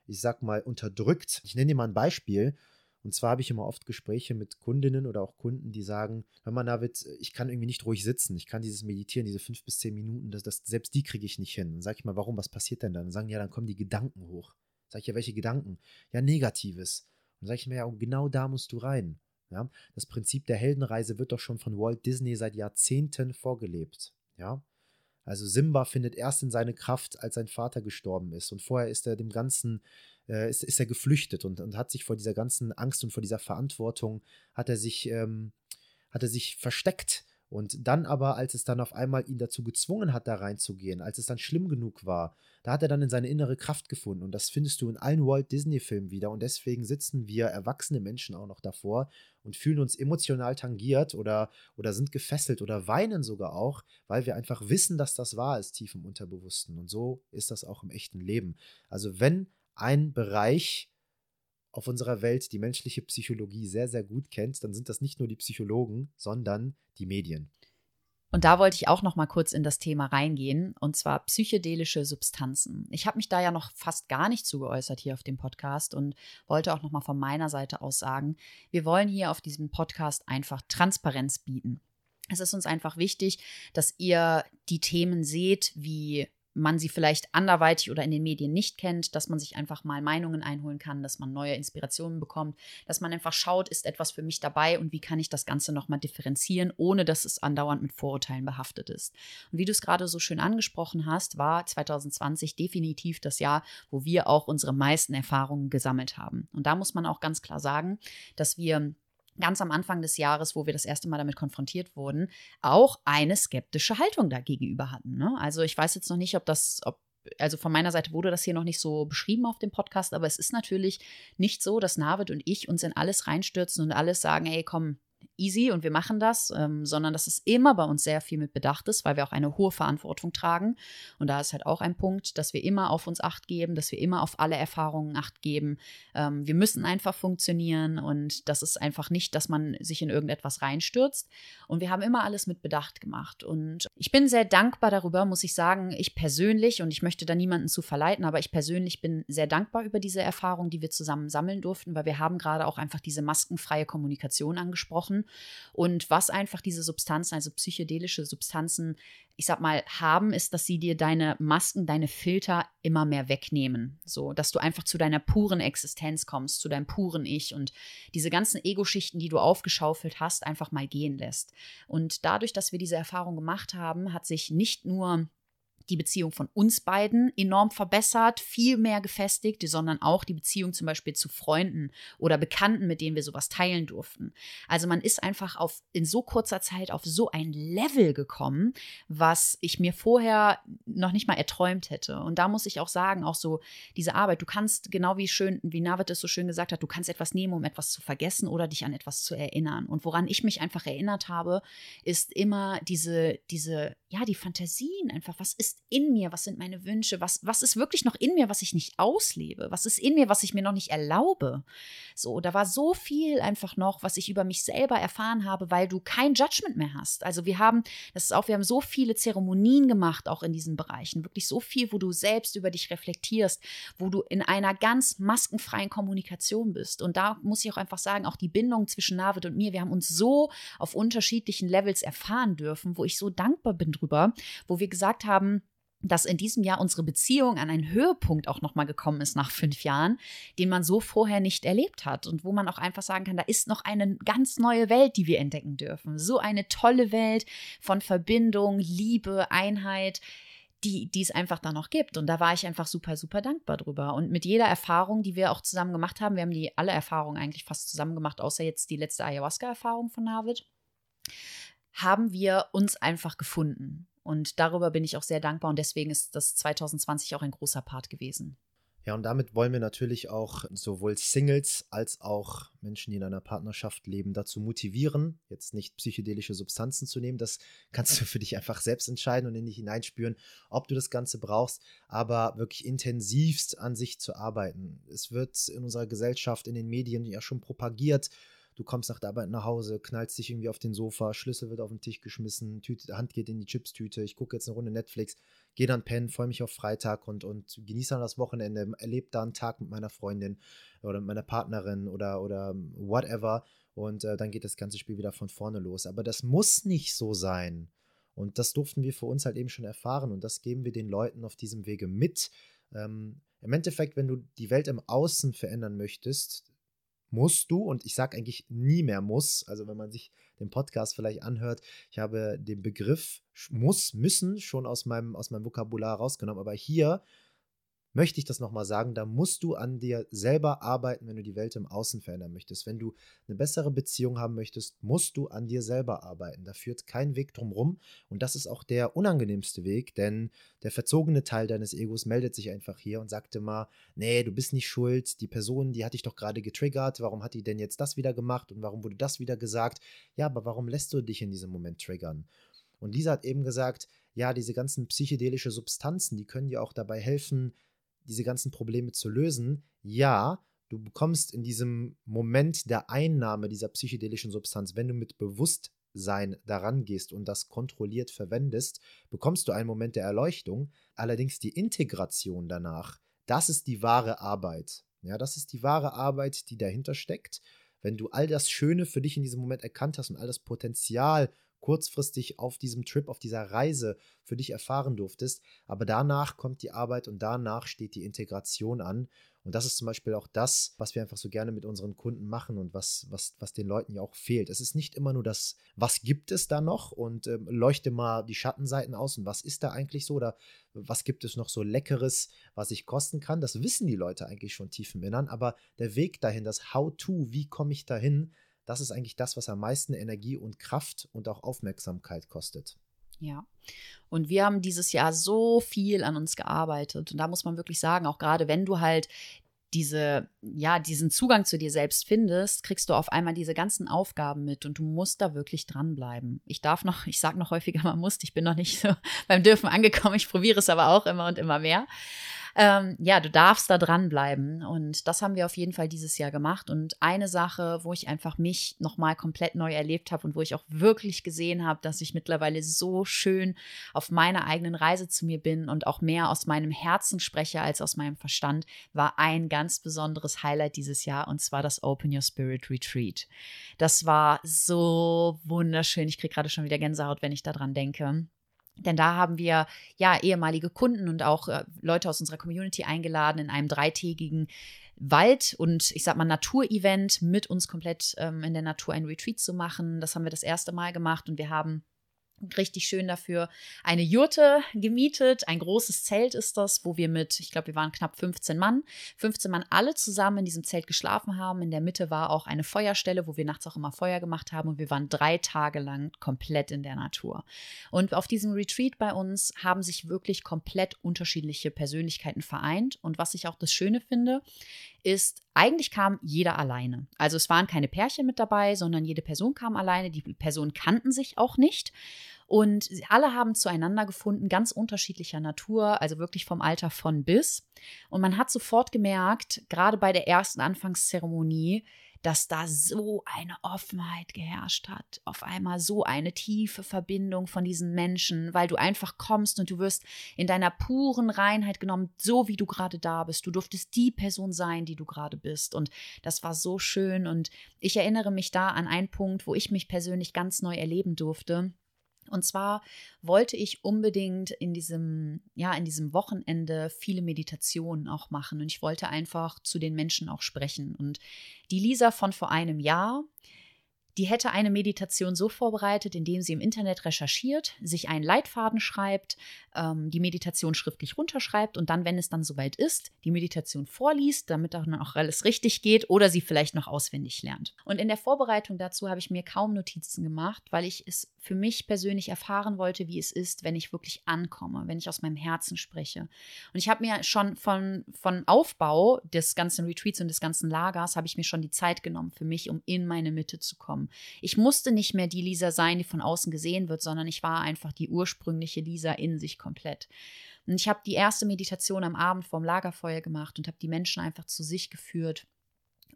ich sag mal, unterdrückt. Ich nenne dir mal ein Beispiel. Und zwar habe ich immer oft Gespräche mit Kundinnen oder auch Kunden, die sagen, hör mal, David, ich kann irgendwie nicht ruhig sitzen. Ich kann dieses Meditieren, diese fünf bis zehn Minuten, das, das, selbst die kriege ich nicht hin. Dann sage ich mal, warum, was passiert denn dann? Dann sagen ja, dann kommen die Gedanken hoch. Sag ich ja, welche Gedanken? Ja, Negatives. Dann sage ich mir, ja, genau da musst du rein. Ja, das Prinzip der Heldenreise wird doch schon von Walt Disney seit Jahrzehnten vorgelebt. Ja, also Simba findet erst in seine Kraft, als sein Vater gestorben ist. Und vorher ist er dem Ganzen, äh, ist, ist er geflüchtet und, und hat sich vor dieser ganzen Angst und vor dieser Verantwortung, hat er sich, ähm, hat er sich versteckt und dann aber, als es dann auf einmal ihn dazu gezwungen hat, da reinzugehen, als es dann schlimm genug war, da hat er dann in seine innere Kraft gefunden. Und das findest du in allen Walt Disney-Filmen wieder. Und deswegen sitzen wir erwachsene Menschen auch noch davor und fühlen uns emotional tangiert oder, oder sind gefesselt oder weinen sogar auch, weil wir einfach wissen, dass das wahr ist, tief im Unterbewussten. Und so ist das auch im echten Leben. Also wenn ein Bereich auf unserer Welt die menschliche Psychologie sehr, sehr gut kennt, dann sind das nicht nur die Psychologen, sondern die Medien. Und da wollte ich auch noch mal kurz in das Thema reingehen, und zwar psychedelische Substanzen. Ich habe mich da ja noch fast gar nicht zu geäußert hier auf dem Podcast und wollte auch noch mal von meiner Seite aus sagen, wir wollen hier auf diesem Podcast einfach Transparenz bieten. Es ist uns einfach wichtig, dass ihr die Themen seht, wie man sie vielleicht anderweitig oder in den Medien nicht kennt, dass man sich einfach mal Meinungen einholen kann, dass man neue Inspirationen bekommt, dass man einfach schaut, ist etwas für mich dabei und wie kann ich das Ganze nochmal differenzieren, ohne dass es andauernd mit Vorurteilen behaftet ist. Und wie du es gerade so schön angesprochen hast, war 2020 definitiv das Jahr, wo wir auch unsere meisten Erfahrungen gesammelt haben. Und da muss man auch ganz klar sagen, dass wir ganz am Anfang des Jahres, wo wir das erste Mal damit konfrontiert wurden, auch eine skeptische Haltung dagegenüber hatten. Ne? Also ich weiß jetzt noch nicht, ob das, ob also von meiner Seite wurde das hier noch nicht so beschrieben auf dem Podcast, aber es ist natürlich nicht so, dass Navid und ich uns in alles reinstürzen und alles sagen, ey, komm, easy und wir machen das, ähm, sondern dass es immer bei uns sehr viel mit Bedacht ist, weil wir auch eine hohe Verantwortung tragen. Und da ist halt auch ein Punkt, dass wir immer auf uns Acht geben, dass wir immer auf alle Erfahrungen Acht geben. Ähm, wir müssen einfach funktionieren und das ist einfach nicht, dass man sich in irgendetwas reinstürzt. Und wir haben immer alles mit Bedacht gemacht. Und ich bin sehr dankbar darüber, muss ich sagen, ich persönlich, und ich möchte da niemanden zu verleiten, aber ich persönlich bin sehr dankbar über diese Erfahrung, die wir zusammen sammeln durften, weil wir haben gerade auch einfach diese maskenfreie Kommunikation angesprochen und was einfach diese Substanzen, also psychedelische Substanzen, ich sag mal, haben, ist, dass sie dir deine Masken, deine Filter immer mehr wegnehmen. So, dass du einfach zu deiner puren Existenz kommst, zu deinem puren Ich und diese ganzen Ego-Schichten, die du aufgeschaufelt hast, einfach mal gehen lässt. Und dadurch, dass wir diese Erfahrung gemacht haben, hat sich nicht nur die Beziehung von uns beiden enorm verbessert, viel mehr gefestigt, sondern auch die Beziehung zum Beispiel zu Freunden oder Bekannten, mit denen wir sowas teilen durften. Also man ist einfach auf, in so kurzer Zeit auf so ein Level gekommen, was ich mir vorher noch nicht mal erträumt hätte. Und da muss ich auch sagen, auch so diese Arbeit, du kannst, genau wie schön, wie Navid es so schön gesagt hat, du kannst etwas nehmen, um etwas zu vergessen oder dich an etwas zu erinnern. Und woran ich mich einfach erinnert habe, ist immer diese, diese, ja, die Fantasien einfach, was ist ist in mir? Was sind meine Wünsche? Was, was ist wirklich noch in mir, was ich nicht auslebe? Was ist in mir, was ich mir noch nicht erlaube? So, da war so viel einfach noch, was ich über mich selber erfahren habe, weil du kein Judgment mehr hast. Also wir haben, das ist auch, wir haben so viele Zeremonien gemacht, auch in diesen Bereichen. Wirklich so viel, wo du selbst über dich reflektierst, wo du in einer ganz maskenfreien Kommunikation bist. Und da muss ich auch einfach sagen, auch die Bindung zwischen Navid und mir, wir haben uns so auf unterschiedlichen Levels erfahren dürfen, wo ich so dankbar bin drüber, wo wir gesagt haben, dass in diesem Jahr unsere Beziehung an einen Höhepunkt auch nochmal gekommen ist nach fünf Jahren, den man so vorher nicht erlebt hat und wo man auch einfach sagen kann, da ist noch eine ganz neue Welt, die wir entdecken dürfen. So eine tolle Welt von Verbindung, Liebe, Einheit, die, die es einfach da noch gibt. Und da war ich einfach super, super dankbar drüber. Und mit jeder Erfahrung, die wir auch zusammen gemacht haben, wir haben die alle Erfahrungen eigentlich fast zusammen gemacht, außer jetzt die letzte Ayahuasca-Erfahrung von Navid, haben wir uns einfach gefunden. Und darüber bin ich auch sehr dankbar und deswegen ist das 2020 auch ein großer Part gewesen. Ja, und damit wollen wir natürlich auch sowohl Singles als auch Menschen, die in einer Partnerschaft leben, dazu motivieren, jetzt nicht psychedelische Substanzen zu nehmen. Das kannst du für dich einfach selbst entscheiden und in dich hineinspüren, ob du das Ganze brauchst, aber wirklich intensivst an sich zu arbeiten. Es wird in unserer Gesellschaft, in den Medien ja schon propagiert, Du kommst nach der Arbeit nach Hause, knallst dich irgendwie auf den Sofa, Schlüssel wird auf den Tisch geschmissen, Tüte, Hand geht in die Chipstüte, ich gucke jetzt eine Runde Netflix, gehe dann pennen, freue mich auf Freitag und, und genieße dann das Wochenende, erlebe da einen Tag mit meiner Freundin oder mit meiner Partnerin oder, oder whatever und äh, dann geht das ganze Spiel wieder von vorne los. Aber das muss nicht so sein. Und das durften wir für uns halt eben schon erfahren und das geben wir den Leuten auf diesem Wege mit. Ähm, Im Endeffekt, wenn du die Welt im Außen verändern möchtest, musst du, und ich sage eigentlich nie mehr muss, also wenn man sich den Podcast vielleicht anhört, ich habe den Begriff muss, müssen schon aus meinem, aus meinem Vokabular rausgenommen, aber hier möchte ich das nochmal sagen, da musst du an dir selber arbeiten, wenn du die Welt im Außen verändern möchtest. Wenn du eine bessere Beziehung haben möchtest, musst du an dir selber arbeiten. Da führt kein Weg drum rum. Und das ist auch der unangenehmste Weg, denn der verzogene Teil deines Egos meldet sich einfach hier und sagt immer, nee, du bist nicht schuld, die Person, die hat dich doch gerade getriggert, warum hat die denn jetzt das wieder gemacht und warum wurde das wieder gesagt? Ja, aber warum lässt du dich in diesem Moment triggern? Und Lisa hat eben gesagt, ja, diese ganzen psychedelische Substanzen, die können dir auch dabei helfen, diese ganzen Probleme zu lösen, ja, du bekommst in diesem Moment der Einnahme dieser psychedelischen Substanz, wenn du mit bewusst Bewusstsein daran gehst und das kontrolliert verwendest, bekommst du einen Moment der Erleuchtung. Allerdings die Integration danach, das ist die wahre Arbeit. Ja, das ist die wahre Arbeit, die dahinter steckt. Wenn du all das Schöne für dich in diesem Moment erkannt hast und all das Potenzial kurzfristig auf diesem Trip, auf dieser Reise für dich erfahren durftest. Aber danach kommt die Arbeit und danach steht die Integration an. Und das ist zum Beispiel auch das, was wir einfach so gerne mit unseren Kunden machen und was, was, was den Leuten ja auch fehlt. Es ist nicht immer nur das, was gibt es da noch und ähm, leuchte mal die Schattenseiten aus und was ist da eigentlich so oder was gibt es noch so Leckeres, was ich kosten kann. Das wissen die Leute eigentlich schon tief im Innern, aber der Weg dahin, das How-to, wie komme ich dahin, das ist eigentlich das, was am meisten Energie und Kraft und auch Aufmerksamkeit kostet. Ja. Und wir haben dieses Jahr so viel an uns gearbeitet. Und da muss man wirklich sagen, auch gerade wenn du halt diese, ja, diesen Zugang zu dir selbst findest, kriegst du auf einmal diese ganzen Aufgaben mit und du musst da wirklich dranbleiben. Ich darf noch, ich sage noch häufiger, man muss, ich bin noch nicht so beim Dürfen angekommen, ich probiere es aber auch immer und immer mehr. Ähm, ja, du darfst da dranbleiben. Und das haben wir auf jeden Fall dieses Jahr gemacht. Und eine Sache, wo ich einfach mich nochmal komplett neu erlebt habe und wo ich auch wirklich gesehen habe, dass ich mittlerweile so schön auf meiner eigenen Reise zu mir bin und auch mehr aus meinem Herzen spreche als aus meinem Verstand, war ein ganz besonderes Highlight dieses Jahr und zwar das Open Your Spirit Retreat. Das war so wunderschön. Ich kriege gerade schon wieder Gänsehaut, wenn ich daran denke. Denn da haben wir ja ehemalige Kunden und auch äh, Leute aus unserer Community eingeladen in einem dreitägigen Wald- und ich sag mal Naturevent mit uns komplett ähm, in der Natur ein Retreat zu machen. Das haben wir das erste Mal gemacht und wir haben richtig schön dafür eine Jurte gemietet. Ein großes Zelt ist das, wo wir mit, ich glaube, wir waren knapp 15 Mann, 15 Mann alle zusammen in diesem Zelt geschlafen haben. In der Mitte war auch eine Feuerstelle, wo wir nachts auch immer Feuer gemacht haben und wir waren drei Tage lang komplett in der Natur. Und auf diesem Retreat bei uns haben sich wirklich komplett unterschiedliche Persönlichkeiten vereint. Und was ich auch das Schöne finde, ist, eigentlich kam jeder alleine. Also es waren keine Pärchen mit dabei, sondern jede Person kam alleine. Die Personen kannten sich auch nicht. Und alle haben zueinander gefunden, ganz unterschiedlicher Natur, also wirklich vom Alter von bis. Und man hat sofort gemerkt, gerade bei der ersten Anfangszeremonie, dass da so eine Offenheit geherrscht hat. Auf einmal so eine tiefe Verbindung von diesen Menschen, weil du einfach kommst und du wirst in deiner puren Reinheit genommen, so wie du gerade da bist. Du durftest die Person sein, die du gerade bist. Und das war so schön. Und ich erinnere mich da an einen Punkt, wo ich mich persönlich ganz neu erleben durfte. Und zwar wollte ich unbedingt in diesem, ja, in diesem Wochenende viele Meditationen auch machen. Und ich wollte einfach zu den Menschen auch sprechen. Und die Lisa von vor einem Jahr, die hätte eine Meditation so vorbereitet, indem sie im Internet recherchiert, sich einen Leitfaden schreibt, ähm, die Meditation schriftlich runterschreibt und dann, wenn es dann soweit ist, die Meditation vorliest, damit auch alles richtig geht oder sie vielleicht noch auswendig lernt. Und in der Vorbereitung dazu habe ich mir kaum Notizen gemacht, weil ich es für mich persönlich erfahren wollte, wie es ist, wenn ich wirklich ankomme, wenn ich aus meinem Herzen spreche. Und ich habe mir schon von, von Aufbau des ganzen Retreats und des ganzen Lagers, habe ich mir schon die Zeit genommen für mich, um in meine Mitte zu kommen. Ich musste nicht mehr die Lisa sein, die von außen gesehen wird, sondern ich war einfach die ursprüngliche Lisa in sich komplett. Und ich habe die erste Meditation am Abend vorm Lagerfeuer gemacht und habe die Menschen einfach zu sich geführt.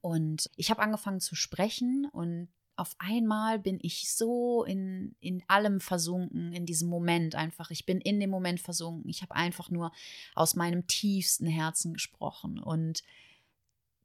Und ich habe angefangen zu sprechen und auf einmal bin ich so in, in allem versunken, in diesem Moment einfach. Ich bin in dem Moment versunken. Ich habe einfach nur aus meinem tiefsten Herzen gesprochen. Und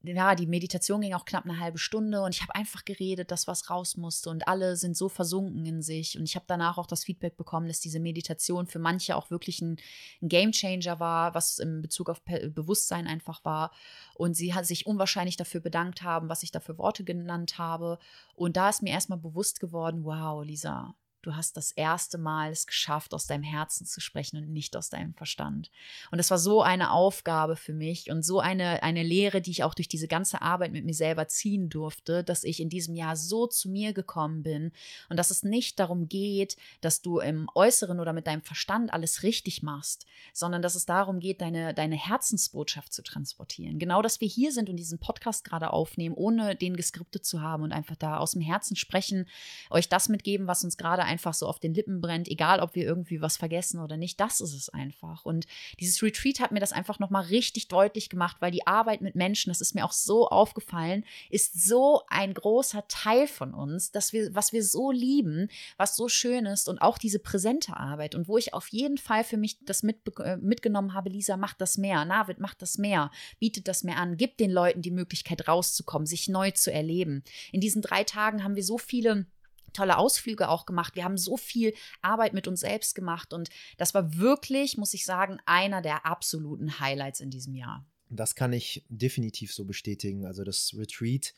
ja, die Meditation ging auch knapp eine halbe Stunde und ich habe einfach geredet, dass was raus musste und alle sind so versunken in sich. Und ich habe danach auch das Feedback bekommen, dass diese Meditation für manche auch wirklich ein, ein Game Changer war, was in Bezug auf Bewusstsein einfach war. Und sie hat sich unwahrscheinlich dafür bedankt haben, was ich da für Worte genannt habe. Und da ist mir erstmal bewusst geworden, wow, Lisa, du hast das erste Mal es geschafft, aus deinem Herzen zu sprechen und nicht aus deinem Verstand. Und es war so eine Aufgabe für mich und so eine, eine Lehre, die ich auch durch diese ganze Arbeit mit mir selber ziehen durfte, dass ich in diesem Jahr so zu mir gekommen bin und dass es nicht darum geht, dass du im Äußeren oder mit deinem Verstand alles richtig machst, sondern dass es darum geht, deine, deine Herzensbotschaft zu transportieren. Genau, dass wir hier sind und diesen Podcast gerade aufnehmen, ohne den geskriptet zu haben und einfach da aus dem Herzen sprechen, euch das mitgeben, was uns gerade einfach so auf den Lippen brennt, egal ob wir irgendwie was vergessen oder nicht, das ist es einfach. Und dieses Retreat hat mir das einfach nochmal richtig deutlich gemacht, weil die Arbeit mit Menschen, das ist mir auch so aufgefallen, ist so ein großer Teil von uns, dass wir, was wir so lieben, was so schön ist und auch diese präsente Arbeit und wo ich auf jeden Fall für mich das mit, äh, mitgenommen habe, Lisa, macht das mehr, Navid macht das mehr, bietet das mehr an, gibt den Leuten die Möglichkeit rauszukommen, sich neu zu erleben. In diesen drei Tagen haben wir so viele tolle Ausflüge auch gemacht. Wir haben so viel Arbeit mit uns selbst gemacht und das war wirklich, muss ich sagen, einer der absoluten Highlights in diesem Jahr. Das kann ich definitiv so bestätigen. Also das Retreat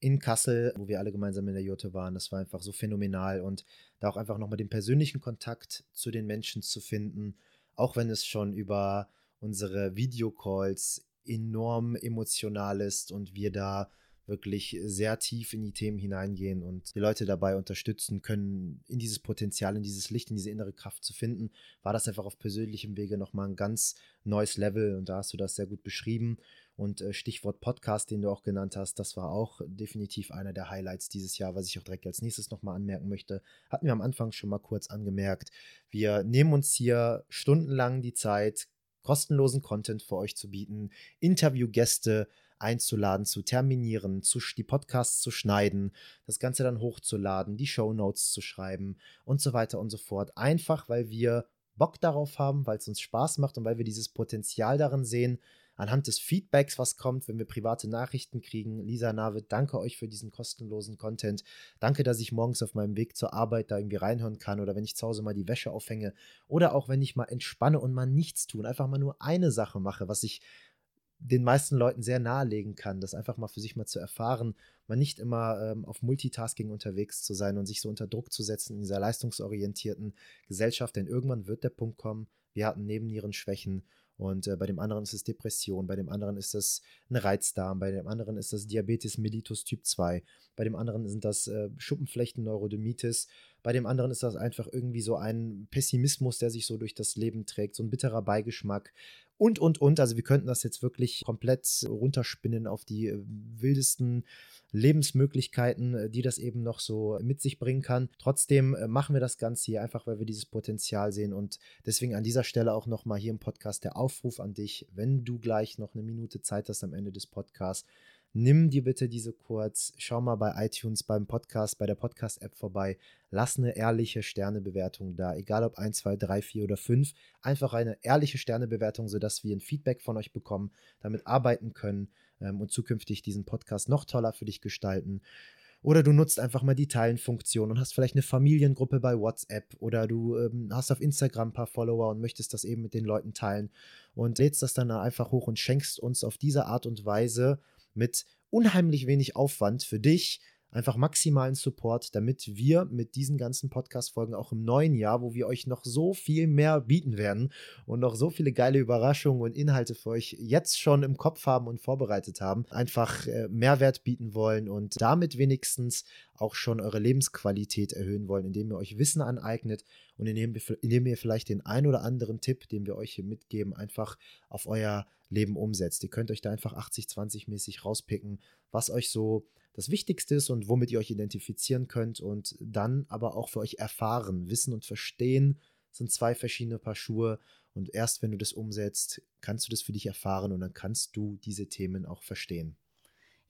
in Kassel, wo wir alle gemeinsam in der Jote waren, das war einfach so phänomenal und da auch einfach nochmal den persönlichen Kontakt zu den Menschen zu finden, auch wenn es schon über unsere Videocalls enorm emotional ist und wir da wirklich sehr tief in die Themen hineingehen und die Leute dabei unterstützen können, in dieses Potenzial, in dieses Licht, in diese innere Kraft zu finden, war das einfach auf persönlichem Wege nochmal ein ganz neues Level und da hast du das sehr gut beschrieben. Und äh, Stichwort Podcast, den du auch genannt hast, das war auch definitiv einer der Highlights dieses Jahr, was ich auch direkt als nächstes nochmal anmerken möchte. Hatten wir am Anfang schon mal kurz angemerkt. Wir nehmen uns hier stundenlang die Zeit, kostenlosen Content für euch zu bieten, Interviewgäste, einzuladen, zu terminieren, zu, die Podcasts zu schneiden, das Ganze dann hochzuladen, die Show Notes zu schreiben und so weiter und so fort. Einfach, weil wir Bock darauf haben, weil es uns Spaß macht und weil wir dieses Potenzial darin sehen, anhand des Feedbacks, was kommt, wenn wir private Nachrichten kriegen. Lisa Navid, danke euch für diesen kostenlosen Content. Danke, dass ich morgens auf meinem Weg zur Arbeit da irgendwie reinhören kann oder wenn ich zu Hause mal die Wäsche aufhänge oder auch wenn ich mal entspanne und mal nichts tun, einfach mal nur eine Sache mache, was ich den meisten Leuten sehr nahelegen kann, das einfach mal für sich mal zu erfahren, mal nicht immer ähm, auf Multitasking unterwegs zu sein und sich so unter Druck zu setzen in dieser leistungsorientierten Gesellschaft, denn irgendwann wird der Punkt kommen, wir hatten Nebennierenschwächen und äh, bei dem anderen ist es Depression, bei dem anderen ist das ein Reizdarm, bei dem anderen ist das Diabetes mellitus Typ 2, bei dem anderen sind das äh, Schuppenflechten-Neurodermitis, bei dem anderen ist das einfach irgendwie so ein Pessimismus, der sich so durch das Leben trägt, so ein bitterer Beigeschmack und, und, und. Also wir könnten das jetzt wirklich komplett runterspinnen auf die äh, wildesten Lebensmöglichkeiten, äh, die das eben noch so mit sich bringen kann. Trotzdem äh, machen wir das Ganze hier einfach, weil wir dieses Potenzial sehen und deswegen an dieser Stelle auch nochmal hier im Podcast der Aufruf an dich, wenn du gleich noch eine Minute Zeit hast am Ende des Podcasts, nimm dir bitte diese kurz, schau mal bei iTunes, beim Podcast, bei der Podcast-App vorbei, lass eine ehrliche Sternebewertung da, egal ob 1, 2, 3, 4 oder 5, einfach eine ehrliche Sternebewertung, sodass wir ein Feedback von euch bekommen, damit arbeiten können ähm, und zukünftig diesen Podcast noch toller für dich gestalten. Oder du nutzt einfach mal die Teilen-Funktion und hast vielleicht eine Familiengruppe bei WhatsApp oder du ähm, hast auf Instagram ein paar Follower und möchtest das eben mit den Leuten teilen und lädst das dann einfach hoch und schenkst uns auf diese Art und Weise mit unheimlich wenig Aufwand für dich einfach maximalen Support, damit wir mit diesen ganzen Podcast-Folgen auch im neuen Jahr, wo wir euch noch so viel mehr bieten werden und noch so viele geile Überraschungen und Inhalte für euch jetzt schon im Kopf haben und vorbereitet haben, einfach äh, Mehrwert bieten wollen und damit wenigstens auch schon eure Lebensqualität erhöhen wollen, indem ihr euch Wissen aneignet und indem, ihr vielleicht den ein oder anderen Tipp, den wir euch hier mitgeben, einfach auf euer Leben umsetzt. Ihr könnt euch da einfach 80-20 mäßig rauspicken, was euch so das Wichtigste ist und womit ihr euch identifizieren könnt und dann aber auch für euch erfahren. Wissen und Verstehen sind zwei verschiedene Paar Schuhe und erst wenn du das umsetzt, kannst du das für dich erfahren und dann kannst du diese Themen auch verstehen.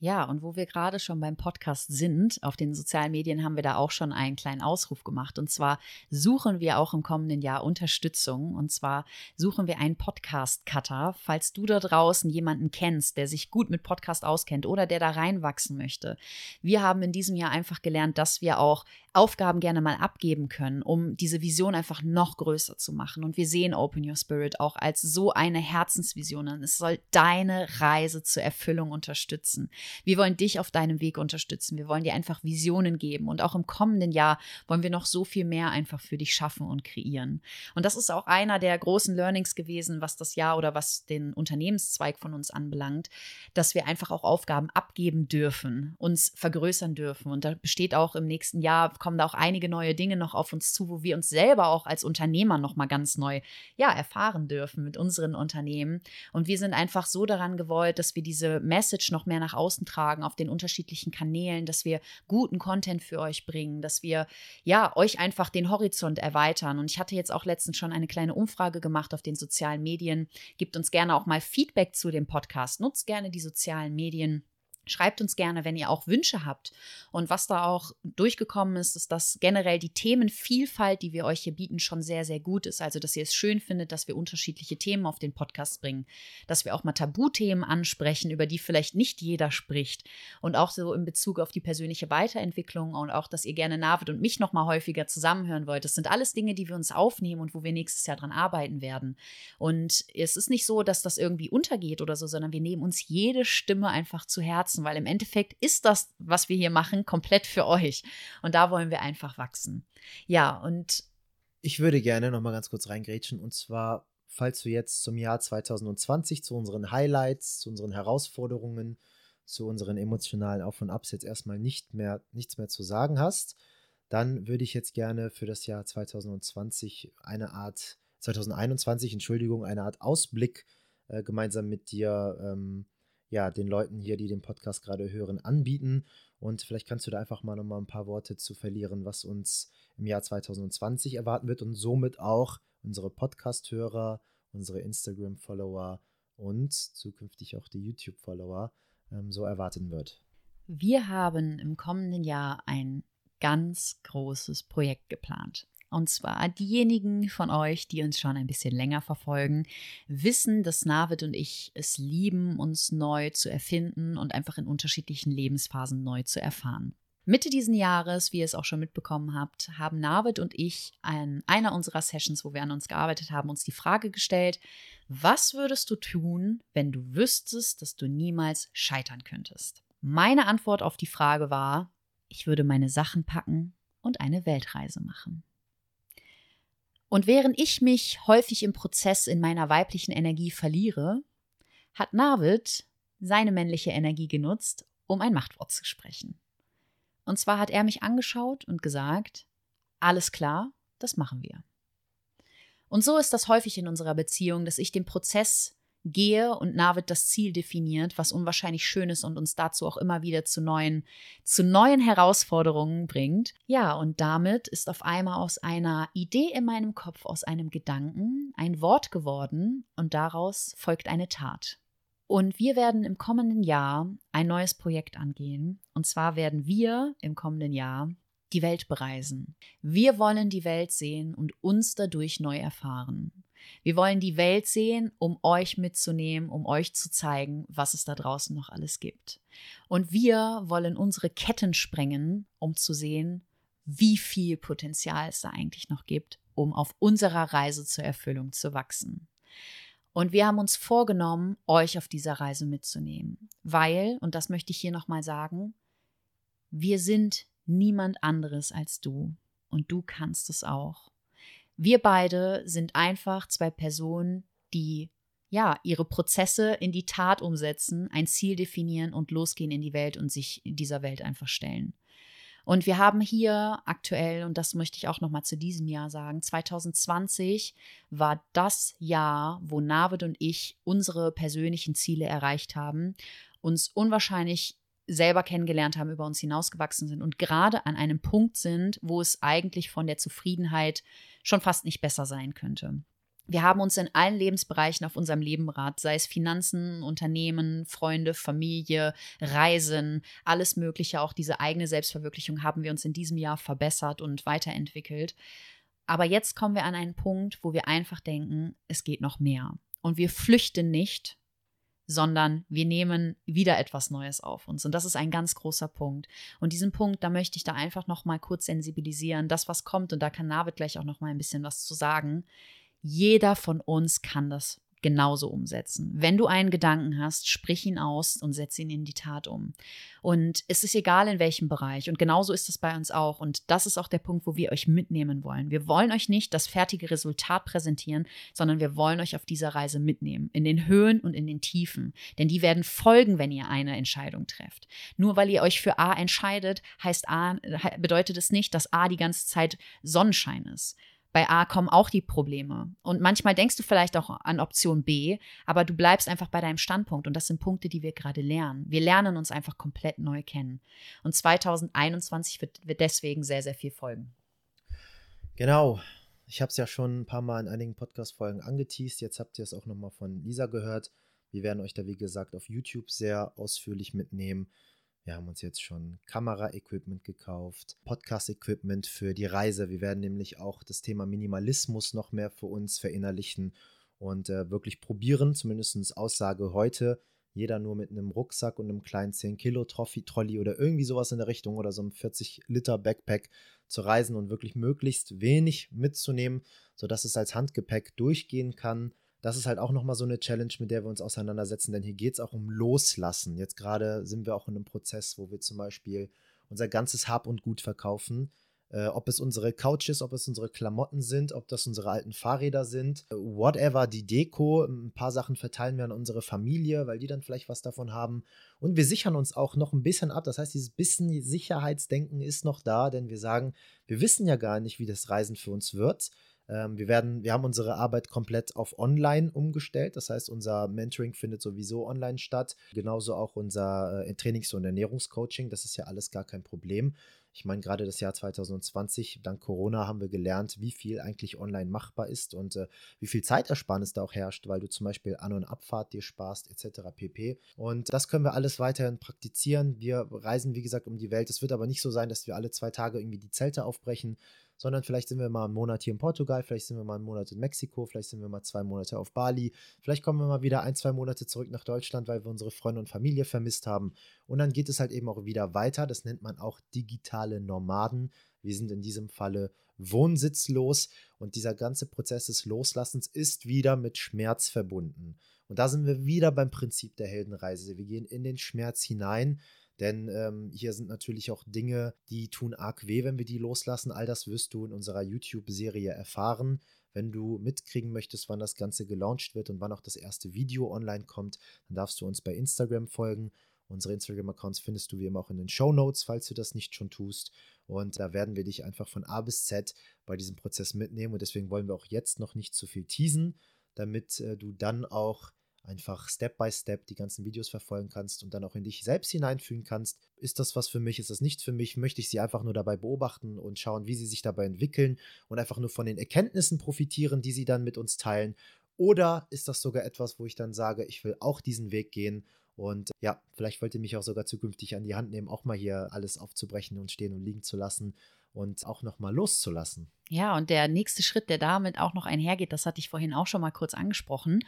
Ja, und wo wir gerade schon beim Podcast sind, auf den sozialen Medien haben wir da auch schon einen kleinen Ausruf gemacht. Und zwar suchen wir auch im kommenden Jahr Unterstützung. Und zwar suchen wir einen Podcast-Cutter. Falls du da draußen jemanden kennst, der sich gut mit Podcast auskennt oder der da reinwachsen möchte. Wir haben in diesem Jahr einfach gelernt, dass wir auch Aufgaben gerne mal abgeben können, um diese Vision einfach noch größer zu machen. Und wir sehen Open Your Spirit auch als so eine Herzensvision an. Es soll deine Reise zur Erfüllung unterstützen. Wir wollen dich auf deinem Weg unterstützen. Wir wollen dir einfach Visionen geben. Und auch im kommenden Jahr wollen wir noch so viel mehr einfach für dich schaffen und kreieren. Und das ist auch einer der großen Learnings gewesen, was das Jahr oder was den Unternehmenszweig von uns anbelangt, dass wir einfach auch Aufgaben abgeben dürfen, uns vergrößern dürfen. Und da besteht auch im nächsten Jahr kommen da auch einige neue Dinge noch auf uns zu, wo wir uns selber auch als Unternehmer noch mal ganz neu ja erfahren dürfen mit unseren Unternehmen. Und wir sind einfach so daran gewollt, dass wir diese Message noch mehr nach außen tragen auf den unterschiedlichen Kanälen, dass wir guten Content für euch bringen, dass wir ja euch einfach den Horizont erweitern. Und ich hatte jetzt auch letztens schon eine kleine Umfrage gemacht auf den sozialen Medien. Gebt uns gerne auch mal Feedback zu dem Podcast. Nutzt gerne die sozialen Medien Schreibt uns gerne, wenn ihr auch Wünsche habt. Und was da auch durchgekommen ist, ist, dass generell die Themenvielfalt, die wir euch hier bieten, schon sehr, sehr gut ist. Also, dass ihr es schön findet, dass wir unterschiedliche Themen auf den Podcast bringen, dass wir auch mal Tabuthemen ansprechen, über die vielleicht nicht jeder spricht. Und auch so in Bezug auf die persönliche Weiterentwicklung und auch, dass ihr gerne Navid und mich noch mal häufiger zusammenhören wollt. Das sind alles Dinge, die wir uns aufnehmen und wo wir nächstes Jahr dran arbeiten werden. Und es ist nicht so, dass das irgendwie untergeht oder so, sondern wir nehmen uns jede Stimme einfach zu Herzen nutzen, weil im Endeffekt ist das, was wir hier machen, komplett für euch. Und da wollen wir einfach wachsen. Ja, und. Ich würde gerne noch mal ganz kurz reingrätschen und zwar, falls du jetzt zum Jahr 2020 zu unseren Highlights, zu unseren Herausforderungen, zu unseren emotionalen Auf und Abs jetzt erstmal nicht mehr, nichts mehr zu sagen hast, dann würde ich jetzt gerne für das Jahr 2020 eine Art, 2021, Entschuldigung, eine Art Ausblick äh, gemeinsam mit dir ähm, ja, den Leuten hier, die den Podcast gerade hören, anbieten. Und vielleicht kannst du da einfach mal nochmal ein paar Worte zu verlieren, was uns im Jahr 2020 erwarten wird und somit auch unsere Podcast-Hörer, unsere Instagram-Follower und zukünftig auch die YouTube-Follower ähm, so erwarten wird. Wir haben im kommenden Jahr ein ganz großes Projekt geplant. Und zwar diejenigen von euch, die uns schon ein bisschen länger verfolgen, wissen, dass Navid und ich es lieben, uns neu zu erfinden und einfach in unterschiedlichen Lebensphasen neu zu erfahren. Mitte diesen Jahres, wie ihr es auch schon mitbekommen habt, haben Navid und ich an einer unserer Sessions, wo wir an uns gearbeitet haben, uns die Frage gestellt, was würdest du tun, wenn du wüsstest, dass du niemals scheitern könntest? Meine Antwort auf die Frage war, ich würde meine Sachen packen und eine Weltreise machen. Und während ich mich häufig im Prozess in meiner weiblichen Energie verliere, hat Navid seine männliche Energie genutzt, um ein Machtwort zu sprechen. Und zwar hat er mich angeschaut und gesagt, alles klar, das machen wir. Und so ist das häufig in unserer Beziehung, dass ich den Prozess gehe und Navid das Ziel definiert, was unwahrscheinlich schön ist und uns dazu auch immer wieder zu neuen, zu neuen Herausforderungen bringt. Ja, und damit ist auf einmal aus einer Idee in meinem Kopf, aus einem Gedanken, ein Wort geworden und daraus folgt eine Tat. Und wir werden im kommenden Jahr ein neues Projekt angehen. Und zwar werden wir im kommenden Jahr die Welt bereisen. Wir wollen die Welt sehen und uns dadurch neu erfahren. Wir wollen die Welt sehen, um euch mitzunehmen, um euch zu zeigen, was es da draußen noch alles gibt. Und wir wollen unsere Ketten sprengen, um zu sehen, wie viel Potenzial es da eigentlich noch gibt, um auf unserer Reise zur Erfüllung zu wachsen. Und wir haben uns vorgenommen, euch auf dieser Reise mitzunehmen, weil, und das möchte ich hier nochmal sagen, wir sind niemand anderes als du und du kannst es auch. Wir beide sind einfach zwei Personen, die ja ihre Prozesse in die Tat umsetzen, ein Ziel definieren und losgehen in die Welt und sich in dieser Welt einfach stellen. Und wir haben hier aktuell, und das möchte ich auch noch mal zu diesem Jahr sagen, 2020 war das Jahr, wo Navid und ich unsere persönlichen Ziele erreicht haben, uns unwahrscheinlich selber kennengelernt haben, über uns hinausgewachsen sind und gerade an einem Punkt sind, wo es eigentlich von der Zufriedenheit schon fast nicht besser sein könnte. Wir haben uns in allen Lebensbereichen auf unserem Lebenrad, sei es Finanzen, Unternehmen, Freunde, Familie, Reisen, alles Mögliche, auch diese eigene Selbstverwirklichung haben wir uns in diesem Jahr verbessert und weiterentwickelt. Aber jetzt kommen wir an einen Punkt, wo wir einfach denken, es geht noch mehr. Und wir flüchten nicht, sondern wir nehmen wieder etwas Neues auf uns. Und das ist ein ganz großer Punkt. Und diesen Punkt, da möchte ich da einfach noch mal kurz sensibilisieren. Das, was kommt, und da kann Navid gleich auch noch mal ein bisschen was zu sagen. Jeder von uns kann das genauso umsetzen. Wenn du einen Gedanken hast, sprich ihn aus und setze ihn in die Tat um. Und es ist egal in welchem Bereich. Und genauso ist es bei uns auch. Und das ist auch der Punkt, wo wir euch mitnehmen wollen. Wir wollen euch nicht das fertige Resultat präsentieren, sondern wir wollen euch auf dieser Reise mitnehmen. In den Höhen und in den Tiefen. Denn die werden folgen, wenn ihr eine Entscheidung trefft. Nur weil ihr euch für A entscheidet, heißt A, bedeutet es nicht, dass A die ganze Zeit Sonnenschein ist bei A kommen auch die Probleme. Und manchmal denkst du vielleicht auch an Option B, aber du bleibst einfach bei deinem Standpunkt. Und das sind Punkte, die wir gerade lernen. Wir lernen uns einfach komplett neu kennen. Und 2021 wird, wird deswegen sehr, sehr viel folgen. Genau. Ich habe es ja schon ein paar Mal in einigen Podcast-Folgen angeteased. Jetzt habt ihr es auch nochmal von Lisa gehört. Wir werden euch da, wie gesagt, auf YouTube sehr ausführlich mitnehmen. Wir haben uns jetzt schon Kamera-Equipment gekauft, Podcast-Equipment für die Reise. Wir werden nämlich auch das Thema Minimalismus noch mehr für uns verinnerlichen und äh, wirklich probieren, zumindest Aussage heute, jeder nur mit einem Rucksack und einem kleinen 10-Kilo-Trolley oder irgendwie sowas in der Richtung oder so einem 40-Liter-Backpack zu reisen und wirklich möglichst wenig mitzunehmen, sodass es als Handgepäck durchgehen kann das ist halt auch nochmal so eine Challenge, mit der wir uns auseinandersetzen, denn hier geht es auch um Loslassen. Jetzt gerade sind wir auch in einem Prozess, wo wir zum Beispiel unser ganzes Hab und Gut verkaufen. Äh, ob es unsere Couch ist, ob es unsere Klamotten sind, ob das unsere alten Fahrräder sind, whatever, die Deko. Ein paar Sachen verteilen wir an unsere Familie, weil die dann vielleicht was davon haben. Und wir sichern uns auch noch ein bisschen ab. Das heißt, dieses bisschen Sicherheitsdenken ist noch da, denn wir sagen, wir wissen ja gar nicht, wie das Reisen für uns wird. Ähm, wir werden, wir haben unsere Arbeit komplett auf online umgestellt. Das heißt, unser Mentoring findet sowieso online statt. Genauso auch unser äh, Trainings- und Ernährungscoaching. Das ist ja alles gar kein Problem. Ich meine, gerade das Jahr 2020, dank Corona, haben wir gelernt, wie viel eigentlich online machbar ist und äh, wie viel Zeitersparnis da auch herrscht, weil du zum Beispiel An- und Abfahrt dir sparst, etc. pp. Und das können wir alles weiterhin praktizieren. Wir reisen, wie gesagt, um die Welt. Es wird aber nicht so sein, dass wir alle zwei Tage irgendwie die Zelte aufbrechen, sondern vielleicht sind wir mal einen Monat hier in Portugal, vielleicht sind wir mal einen Monat in Mexiko, vielleicht sind wir mal zwei Monate auf Bali, vielleicht kommen wir mal wieder ein, zwei Monate zurück nach Deutschland, weil wir unsere Freunde und Familie vermisst haben. Und dann geht es halt eben auch wieder weiter. Das nennt man auch digitale Nomaden. Wir sind in diesem Falle wohnsitzlos und dieser ganze Prozess des Loslassens ist wieder mit Schmerz verbunden. Und da sind wir wieder beim Prinzip der Heldenreise. Wir gehen in den Schmerz hinein denn ähm, hier sind natürlich auch Dinge, die tun arg weh, wenn wir die loslassen. All das wirst du in unserer YouTube-Serie erfahren. Wenn du mitkriegen möchtest, wann das Ganze gelauncht wird und wann auch das erste Video online kommt, dann darfst du uns bei Instagram folgen. Unsere Instagram-Accounts findest du wie immer auch in den Show Notes, falls du das nicht schon tust. Und da werden wir dich einfach von A bis Z bei diesem Prozess mitnehmen. Und deswegen wollen wir auch jetzt noch nicht zu viel teasen, damit äh, du dann auch einfach Step by Step die ganzen Videos verfolgen kannst und dann auch in dich selbst hineinfühlen kannst. Ist das was für mich? Ist das nicht für mich? Möchte ich sie einfach nur dabei beobachten und schauen, wie sie sich dabei entwickeln und einfach nur von den Erkenntnissen profitieren, die sie dann mit uns teilen? Oder ist das sogar etwas, wo ich dann sage, ich will auch diesen Weg gehen und ja, vielleicht wollt ihr mich auch sogar zukünftig an die Hand nehmen, auch mal hier alles aufzubrechen und stehen und liegen zu lassen und auch nochmal loszulassen. Ja, und der nächste Schritt, der damit auch noch einhergeht, das hatte ich vorhin auch schon mal kurz angesprochen,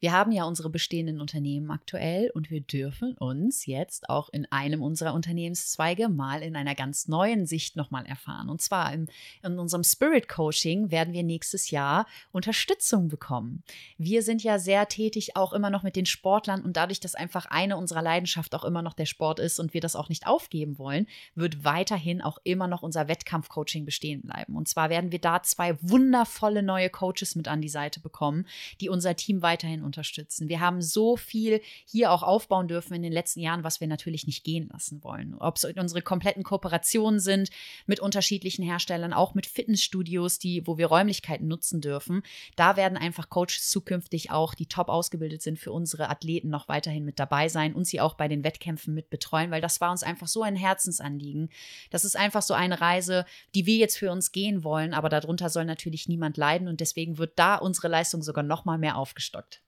wir haben ja unsere bestehenden Unternehmen aktuell und wir dürfen uns jetzt auch in einem unserer Unternehmenszweige mal in einer ganz neuen Sicht nochmal erfahren. Und zwar in, in unserem Spirit Coaching werden wir nächstes Jahr Unterstützung bekommen. Wir sind ja sehr tätig auch immer noch mit den Sportlern und dadurch, dass einfach eine unserer Leidenschaft auch immer noch der Sport ist und wir das auch nicht aufgeben wollen, wird weiterhin auch immer noch unser Wettkampfcoaching bestehen bleiben. Und zwar werden wir da zwei wundervolle neue Coaches mit an die Seite bekommen, die unser Team weiterhin unterstützen. Wir haben so viel hier auch aufbauen dürfen in den letzten Jahren, was wir natürlich nicht gehen lassen wollen. Ob es unsere kompletten Kooperationen sind mit unterschiedlichen Herstellern, auch mit Fitnessstudios, die, wo wir Räumlichkeiten nutzen dürfen. Da werden einfach Coaches zukünftig auch, die top ausgebildet sind für unsere Athleten, noch weiterhin mit dabei sein und sie auch bei den Wettkämpfen mit betreuen, weil das war uns einfach so ein Herzensanliegen. Das ist einfach so eine Reise, die wir jetzt für uns gehen wollen, aber darunter soll natürlich niemand leiden und deswegen wird da unsere Leistung sogar noch mal mehr aufgestockt.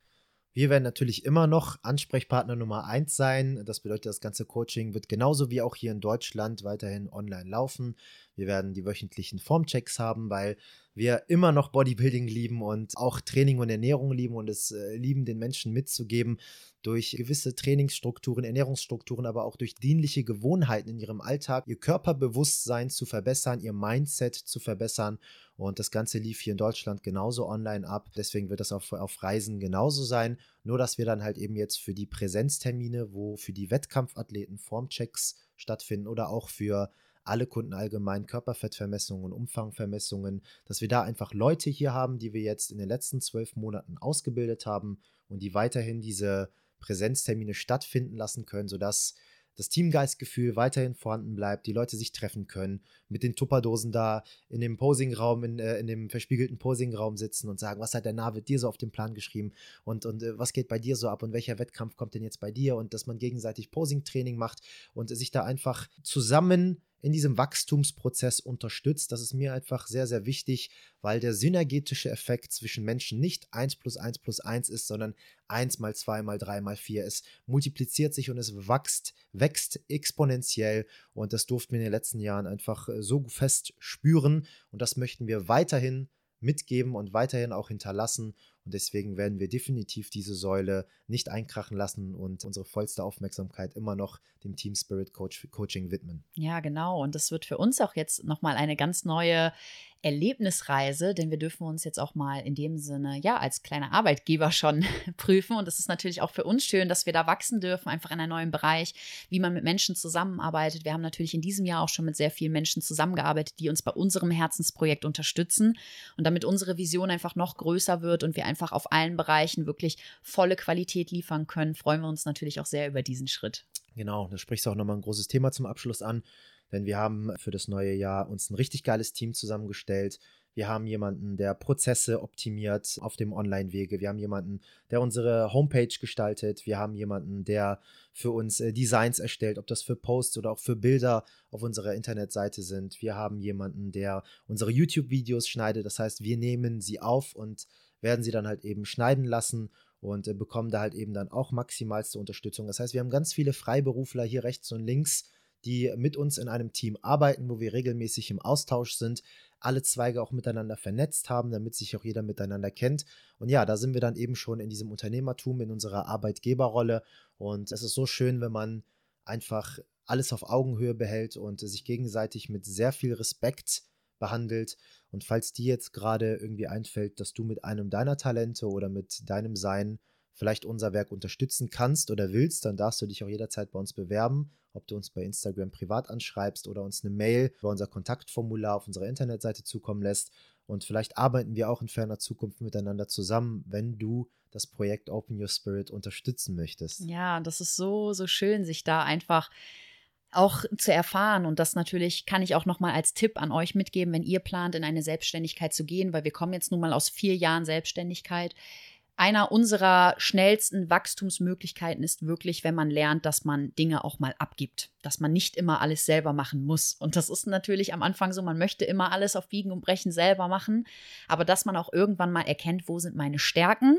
Wir werden natürlich immer noch Ansprechpartner Nummer eins sein. Das bedeutet, das ganze Coaching wird genauso wie auch hier in Deutschland weiterhin online laufen. Wir werden die wöchentlichen Formchecks haben, weil wir immer noch Bodybuilding lieben und auch Training und Ernährung lieben und es äh, lieben, den Menschen mitzugeben, durch gewisse Trainingsstrukturen, Ernährungsstrukturen, aber auch durch dienliche Gewohnheiten in ihrem Alltag, ihr Körperbewusstsein zu verbessern, ihr Mindset zu verbessern. Und das Ganze lief hier in Deutschland genauso online ab. Deswegen wird das auf, auf Reisen genauso sein. Nur, dass wir dann halt eben jetzt für die Präsenztermine, wo für die Wettkampfathleten Formchecks stattfinden oder auch für alle Kunden allgemein Körperfettvermessungen und Umfangvermessungen, dass wir da einfach Leute hier haben, die wir jetzt in den letzten zwölf Monaten ausgebildet haben und die weiterhin diese Präsenztermine stattfinden lassen können, sodass das Teamgeistgefühl weiterhin vorhanden bleibt, die Leute sich treffen können, mit den Tupperdosen da in dem Posingraum, in, äh, in dem verspiegelten Posingraum sitzen und sagen, was hat der Navid dir so auf den Plan geschrieben? Und, und äh, was geht bei dir so ab? Und welcher Wettkampf kommt denn jetzt bei dir? Und dass man gegenseitig Posing-Training macht und sich da einfach zusammen in diesem Wachstumsprozess unterstützt. Das ist mir einfach sehr, sehr wichtig, weil der synergetische Effekt zwischen Menschen nicht 1 plus 1 plus 1 ist, sondern 1 mal 2 mal 3 mal 4. Es multipliziert sich und es wächst, wächst exponentiell und das durften wir in den letzten Jahren einfach äh, so fest spüren und das möchten wir weiterhin mitgeben und weiterhin auch hinterlassen. Und deswegen werden wir definitiv diese Säule nicht einkrachen lassen und unsere vollste Aufmerksamkeit immer noch dem Team Spirit Coach Coaching widmen. Ja, genau. Und das wird für uns auch jetzt nochmal eine ganz neue Erlebnisreise, denn wir dürfen uns jetzt auch mal in dem Sinne, ja, als kleiner Arbeitgeber schon prüfen. Und es ist natürlich auch für uns schön, dass wir da wachsen dürfen, einfach in einem neuen Bereich, wie man mit Menschen zusammenarbeitet. Wir haben natürlich in diesem Jahr auch schon mit sehr vielen Menschen zusammengearbeitet, die uns bei unserem Herzensprojekt unterstützen. Und damit unsere Vision einfach noch größer wird und wir einfach auf allen Bereichen wirklich volle Qualität liefern können, freuen wir uns natürlich auch sehr über diesen Schritt. Genau, da sprichst du auch nochmal ein großes Thema zum Abschluss an. Denn wir haben für das neue Jahr uns ein richtig geiles Team zusammengestellt. Wir haben jemanden, der Prozesse optimiert auf dem Online-Wege. Wir haben jemanden, der unsere Homepage gestaltet. Wir haben jemanden, der für uns äh, Designs erstellt, ob das für Posts oder auch für Bilder auf unserer Internetseite sind. Wir haben jemanden, der unsere YouTube-Videos schneidet. Das heißt, wir nehmen sie auf und werden sie dann halt eben schneiden lassen und äh, bekommen da halt eben dann auch maximalste Unterstützung. Das heißt, wir haben ganz viele Freiberufler hier rechts und links, die mit uns in einem Team arbeiten, wo wir regelmäßig im Austausch sind, alle Zweige auch miteinander vernetzt haben, damit sich auch jeder miteinander kennt. Und ja, da sind wir dann eben schon in diesem Unternehmertum, in unserer Arbeitgeberrolle. Und es ist so schön, wenn man einfach alles auf Augenhöhe behält und sich gegenseitig mit sehr viel Respekt behandelt. Und falls dir jetzt gerade irgendwie einfällt, dass du mit einem deiner Talente oder mit deinem Sein vielleicht unser Werk unterstützen kannst oder willst, dann darfst du dich auch jederzeit bei uns bewerben, ob du uns bei Instagram privat anschreibst oder uns eine Mail über unser Kontaktformular auf unserer Internetseite zukommen lässt. Und vielleicht arbeiten wir auch in ferner Zukunft miteinander zusammen, wenn du das Projekt Open Your Spirit unterstützen möchtest. Ja, das ist so, so schön, sich da einfach auch zu erfahren und das natürlich kann ich auch noch mal als Tipp an euch mitgeben, wenn ihr plant in eine Selbstständigkeit zu gehen, weil wir kommen jetzt nun mal aus vier Jahren Selbstständigkeit einer unserer schnellsten Wachstumsmöglichkeiten ist wirklich, wenn man lernt, dass man Dinge auch mal abgibt, dass man nicht immer alles selber machen muss. Und das ist natürlich am Anfang so, man möchte immer alles auf Biegen und Brechen selber machen, aber dass man auch irgendwann mal erkennt, wo sind meine Stärken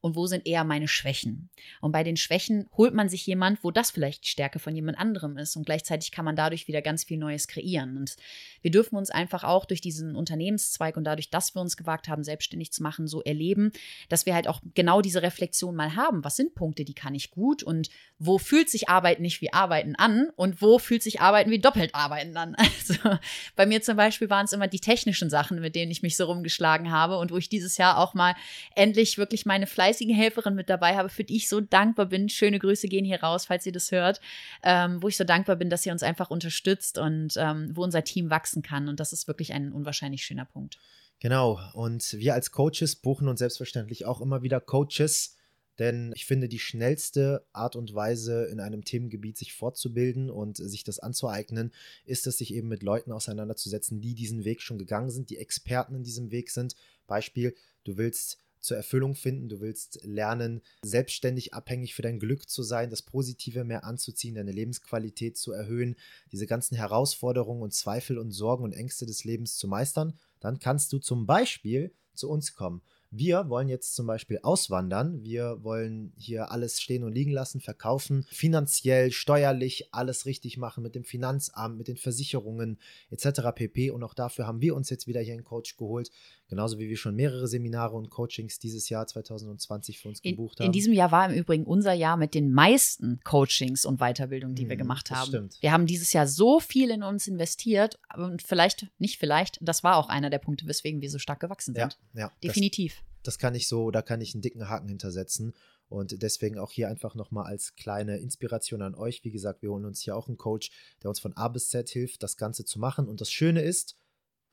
und wo sind eher meine Schwächen. Und bei den Schwächen holt man sich jemand, wo das vielleicht die Stärke von jemand anderem ist und gleichzeitig kann man dadurch wieder ganz viel Neues kreieren. Und wir dürfen uns einfach auch durch diesen Unternehmenszweig und dadurch, dass wir uns gewagt haben, selbstständig zu machen, so erleben, dass wir halt auch genau diese Reflexion mal haben. Was sind Punkte, die kann ich gut und wo fühlt sich Arbeiten nicht wie Arbeiten an und wo fühlt sich Arbeiten wie doppelt Arbeiten an? Also bei mir zum Beispiel waren es immer die technischen Sachen, mit denen ich mich so rumgeschlagen habe und wo ich dieses Jahr auch mal endlich wirklich meine fleißige Helferin mit dabei habe, für die ich so dankbar bin. Schöne Grüße gehen hier raus, falls ihr das hört, ähm, wo ich so dankbar bin, dass ihr uns einfach unterstützt und ähm, wo unser Team wachsen kann. Und das ist wirklich ein unwahrscheinlich schöner Punkt. Genau, und wir als Coaches buchen uns selbstverständlich auch immer wieder Coaches, denn ich finde, die schnellste Art und Weise, in einem Themengebiet sich fortzubilden und sich das anzueignen, ist es, sich eben mit Leuten auseinanderzusetzen, die diesen Weg schon gegangen sind, die Experten in diesem Weg sind. Beispiel, du willst zur Erfüllung finden. Du willst lernen, selbstständig abhängig für dein Glück zu sein, das Positive mehr anzuziehen, deine Lebensqualität zu erhöhen, diese ganzen Herausforderungen und Zweifel und Sorgen und Ängste des Lebens zu meistern. Dann kannst du zum Beispiel zu uns kommen. Wir wollen jetzt zum Beispiel auswandern. Wir wollen hier alles stehen und liegen lassen, verkaufen, finanziell, steuerlich alles richtig machen mit dem Finanzamt, mit den Versicherungen etc. pp. Und auch dafür haben wir uns jetzt wieder hier einen Coach geholt. Genauso wie wir schon mehrere Seminare und Coachings dieses Jahr 2020 für uns gebucht in, haben. In diesem Jahr war im Übrigen unser Jahr mit den meisten Coachings und Weiterbildungen, die mhm, wir gemacht haben. Stimmt. Wir haben dieses Jahr so viel in uns investiert und vielleicht, nicht vielleicht, das war auch einer der Punkte, weswegen wir so stark gewachsen sind. Ja, ja Definitiv. Das, kann ich so, da kann ich einen dicken Haken hintersetzen. Und deswegen auch hier einfach nochmal als kleine Inspiration an euch. Wie gesagt, wir holen uns hier auch einen Coach, der uns von A bis Z hilft, das Ganze zu machen. Und das Schöne ist,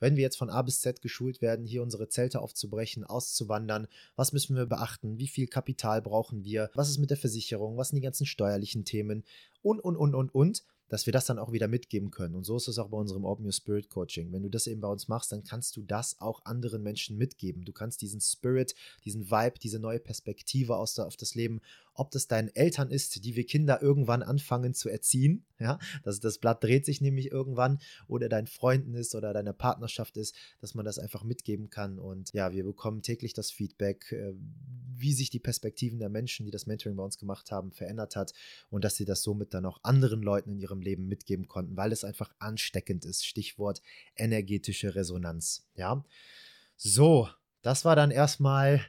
wenn wir jetzt von A bis Z geschult werden, hier unsere Zelte aufzubrechen, auszuwandern, was müssen wir beachten, wie viel Kapital brauchen wir, was ist mit der Versicherung, was sind die ganzen steuerlichen Themen und, und, und, und, und dass wir das dann auch wieder mitgeben können. Und so ist es auch bei unserem Open Your Spirit Coaching. Wenn du das eben bei uns machst, dann kannst du das auch anderen Menschen mitgeben. Du kannst diesen Spirit, diesen Vibe, diese neue Perspektive aus der, auf das Leben ob das deinen Eltern ist, die wir Kinder irgendwann anfangen zu erziehen. Ja, das, das Blatt dreht sich nämlich irgendwann oder deinen Freunden ist oder deiner Partnerschaft ist, dass man das einfach mitgeben kann. Und ja, wir bekommen täglich das Feedback, äh, wie sich die Perspektiven der Menschen, die das Mentoring bei uns gemacht haben, verändert hat und dass sie das somit dann auch anderen Leuten in ihrem Leben mitgeben konnten, weil es einfach ansteckend ist. Stichwort energetische Resonanz. Ja, so, das war dann erstmal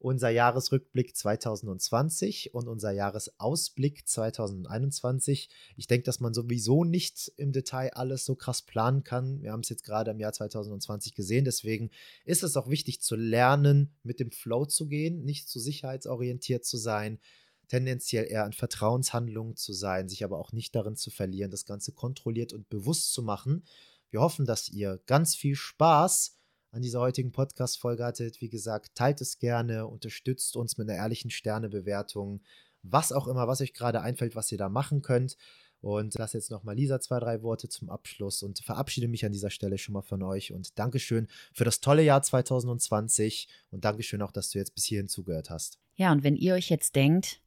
unser Jahresrückblick 2020 und unser Jahresausblick 2021. Ich denke, dass man sowieso nicht im Detail alles so krass planen kann. Wir haben es jetzt gerade im Jahr 2020 gesehen. Deswegen ist es auch wichtig zu lernen, mit dem Flow zu gehen, nicht zu sicherheitsorientiert zu sein, tendenziell eher in Vertrauenshandlungen zu sein, sich aber auch nicht darin zu verlieren, das Ganze kontrolliert und bewusst zu machen. Wir hoffen, dass ihr ganz viel Spaß an dieser heutigen Podcast-Folge hattet. Wie gesagt, teilt es gerne, unterstützt uns mit einer ehrlichen Sternebewertung, was auch immer, was euch gerade einfällt, was ihr da machen könnt. Und lasse jetzt nochmal Lisa zwei, drei Worte zum Abschluss und verabschiede mich an dieser Stelle schon mal von euch. Und Dankeschön für das tolle Jahr 2020 und Dankeschön auch, dass du jetzt bis hierhin zugehört hast. Ja, und wenn ihr euch jetzt denkt,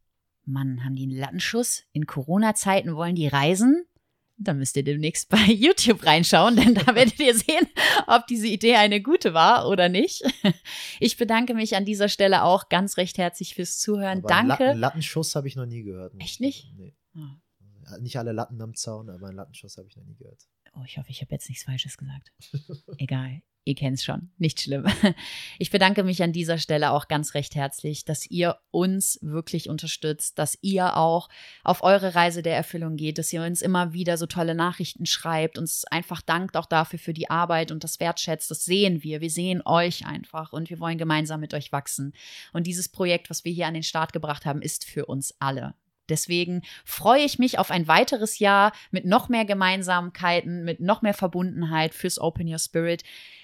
Mann, haben die einen Lattenschuss? In Corona-Zeiten wollen die reisen? Dann müsst ihr demnächst bei YouTube reinschauen, denn da werdet ihr sehen, ob diese Idee eine gute war oder nicht. Ich bedanke mich an dieser Stelle auch ganz recht herzlich fürs Zuhören. Aber Danke. Einen Lattenschuss habe ich noch nie gehört. Echt nicht? Nee. Oh. Nicht alle Latten am Zaun, aber einen Lattenschuss habe ich noch nie gehört. Oh, ich hoffe, ich habe jetzt nichts Falsches gesagt. Egal. Ihr kennt es schon, nicht schlimm. Ich bedanke mich an dieser Stelle auch ganz recht herzlich, dass ihr uns wirklich unterstützt, dass ihr auch auf eure Reise der Erfüllung geht, dass ihr uns immer wieder so tolle Nachrichten schreibt, uns einfach dankt auch dafür für die Arbeit und das wertschätzt. Das sehen wir. Wir sehen euch einfach und wir wollen gemeinsam mit euch wachsen. Und dieses Projekt, was wir hier an den Start gebracht haben, ist für uns alle. Deswegen freue ich mich auf ein weiteres Jahr mit noch mehr Gemeinsamkeiten, mit noch mehr Verbundenheit fürs Open Your Spirit.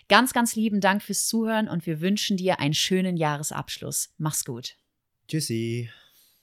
Ganz, ganz lieben Dank fürs Zuhören und wir wünschen dir einen schönen Jahresabschluss. Mach's gut. Tschüssi.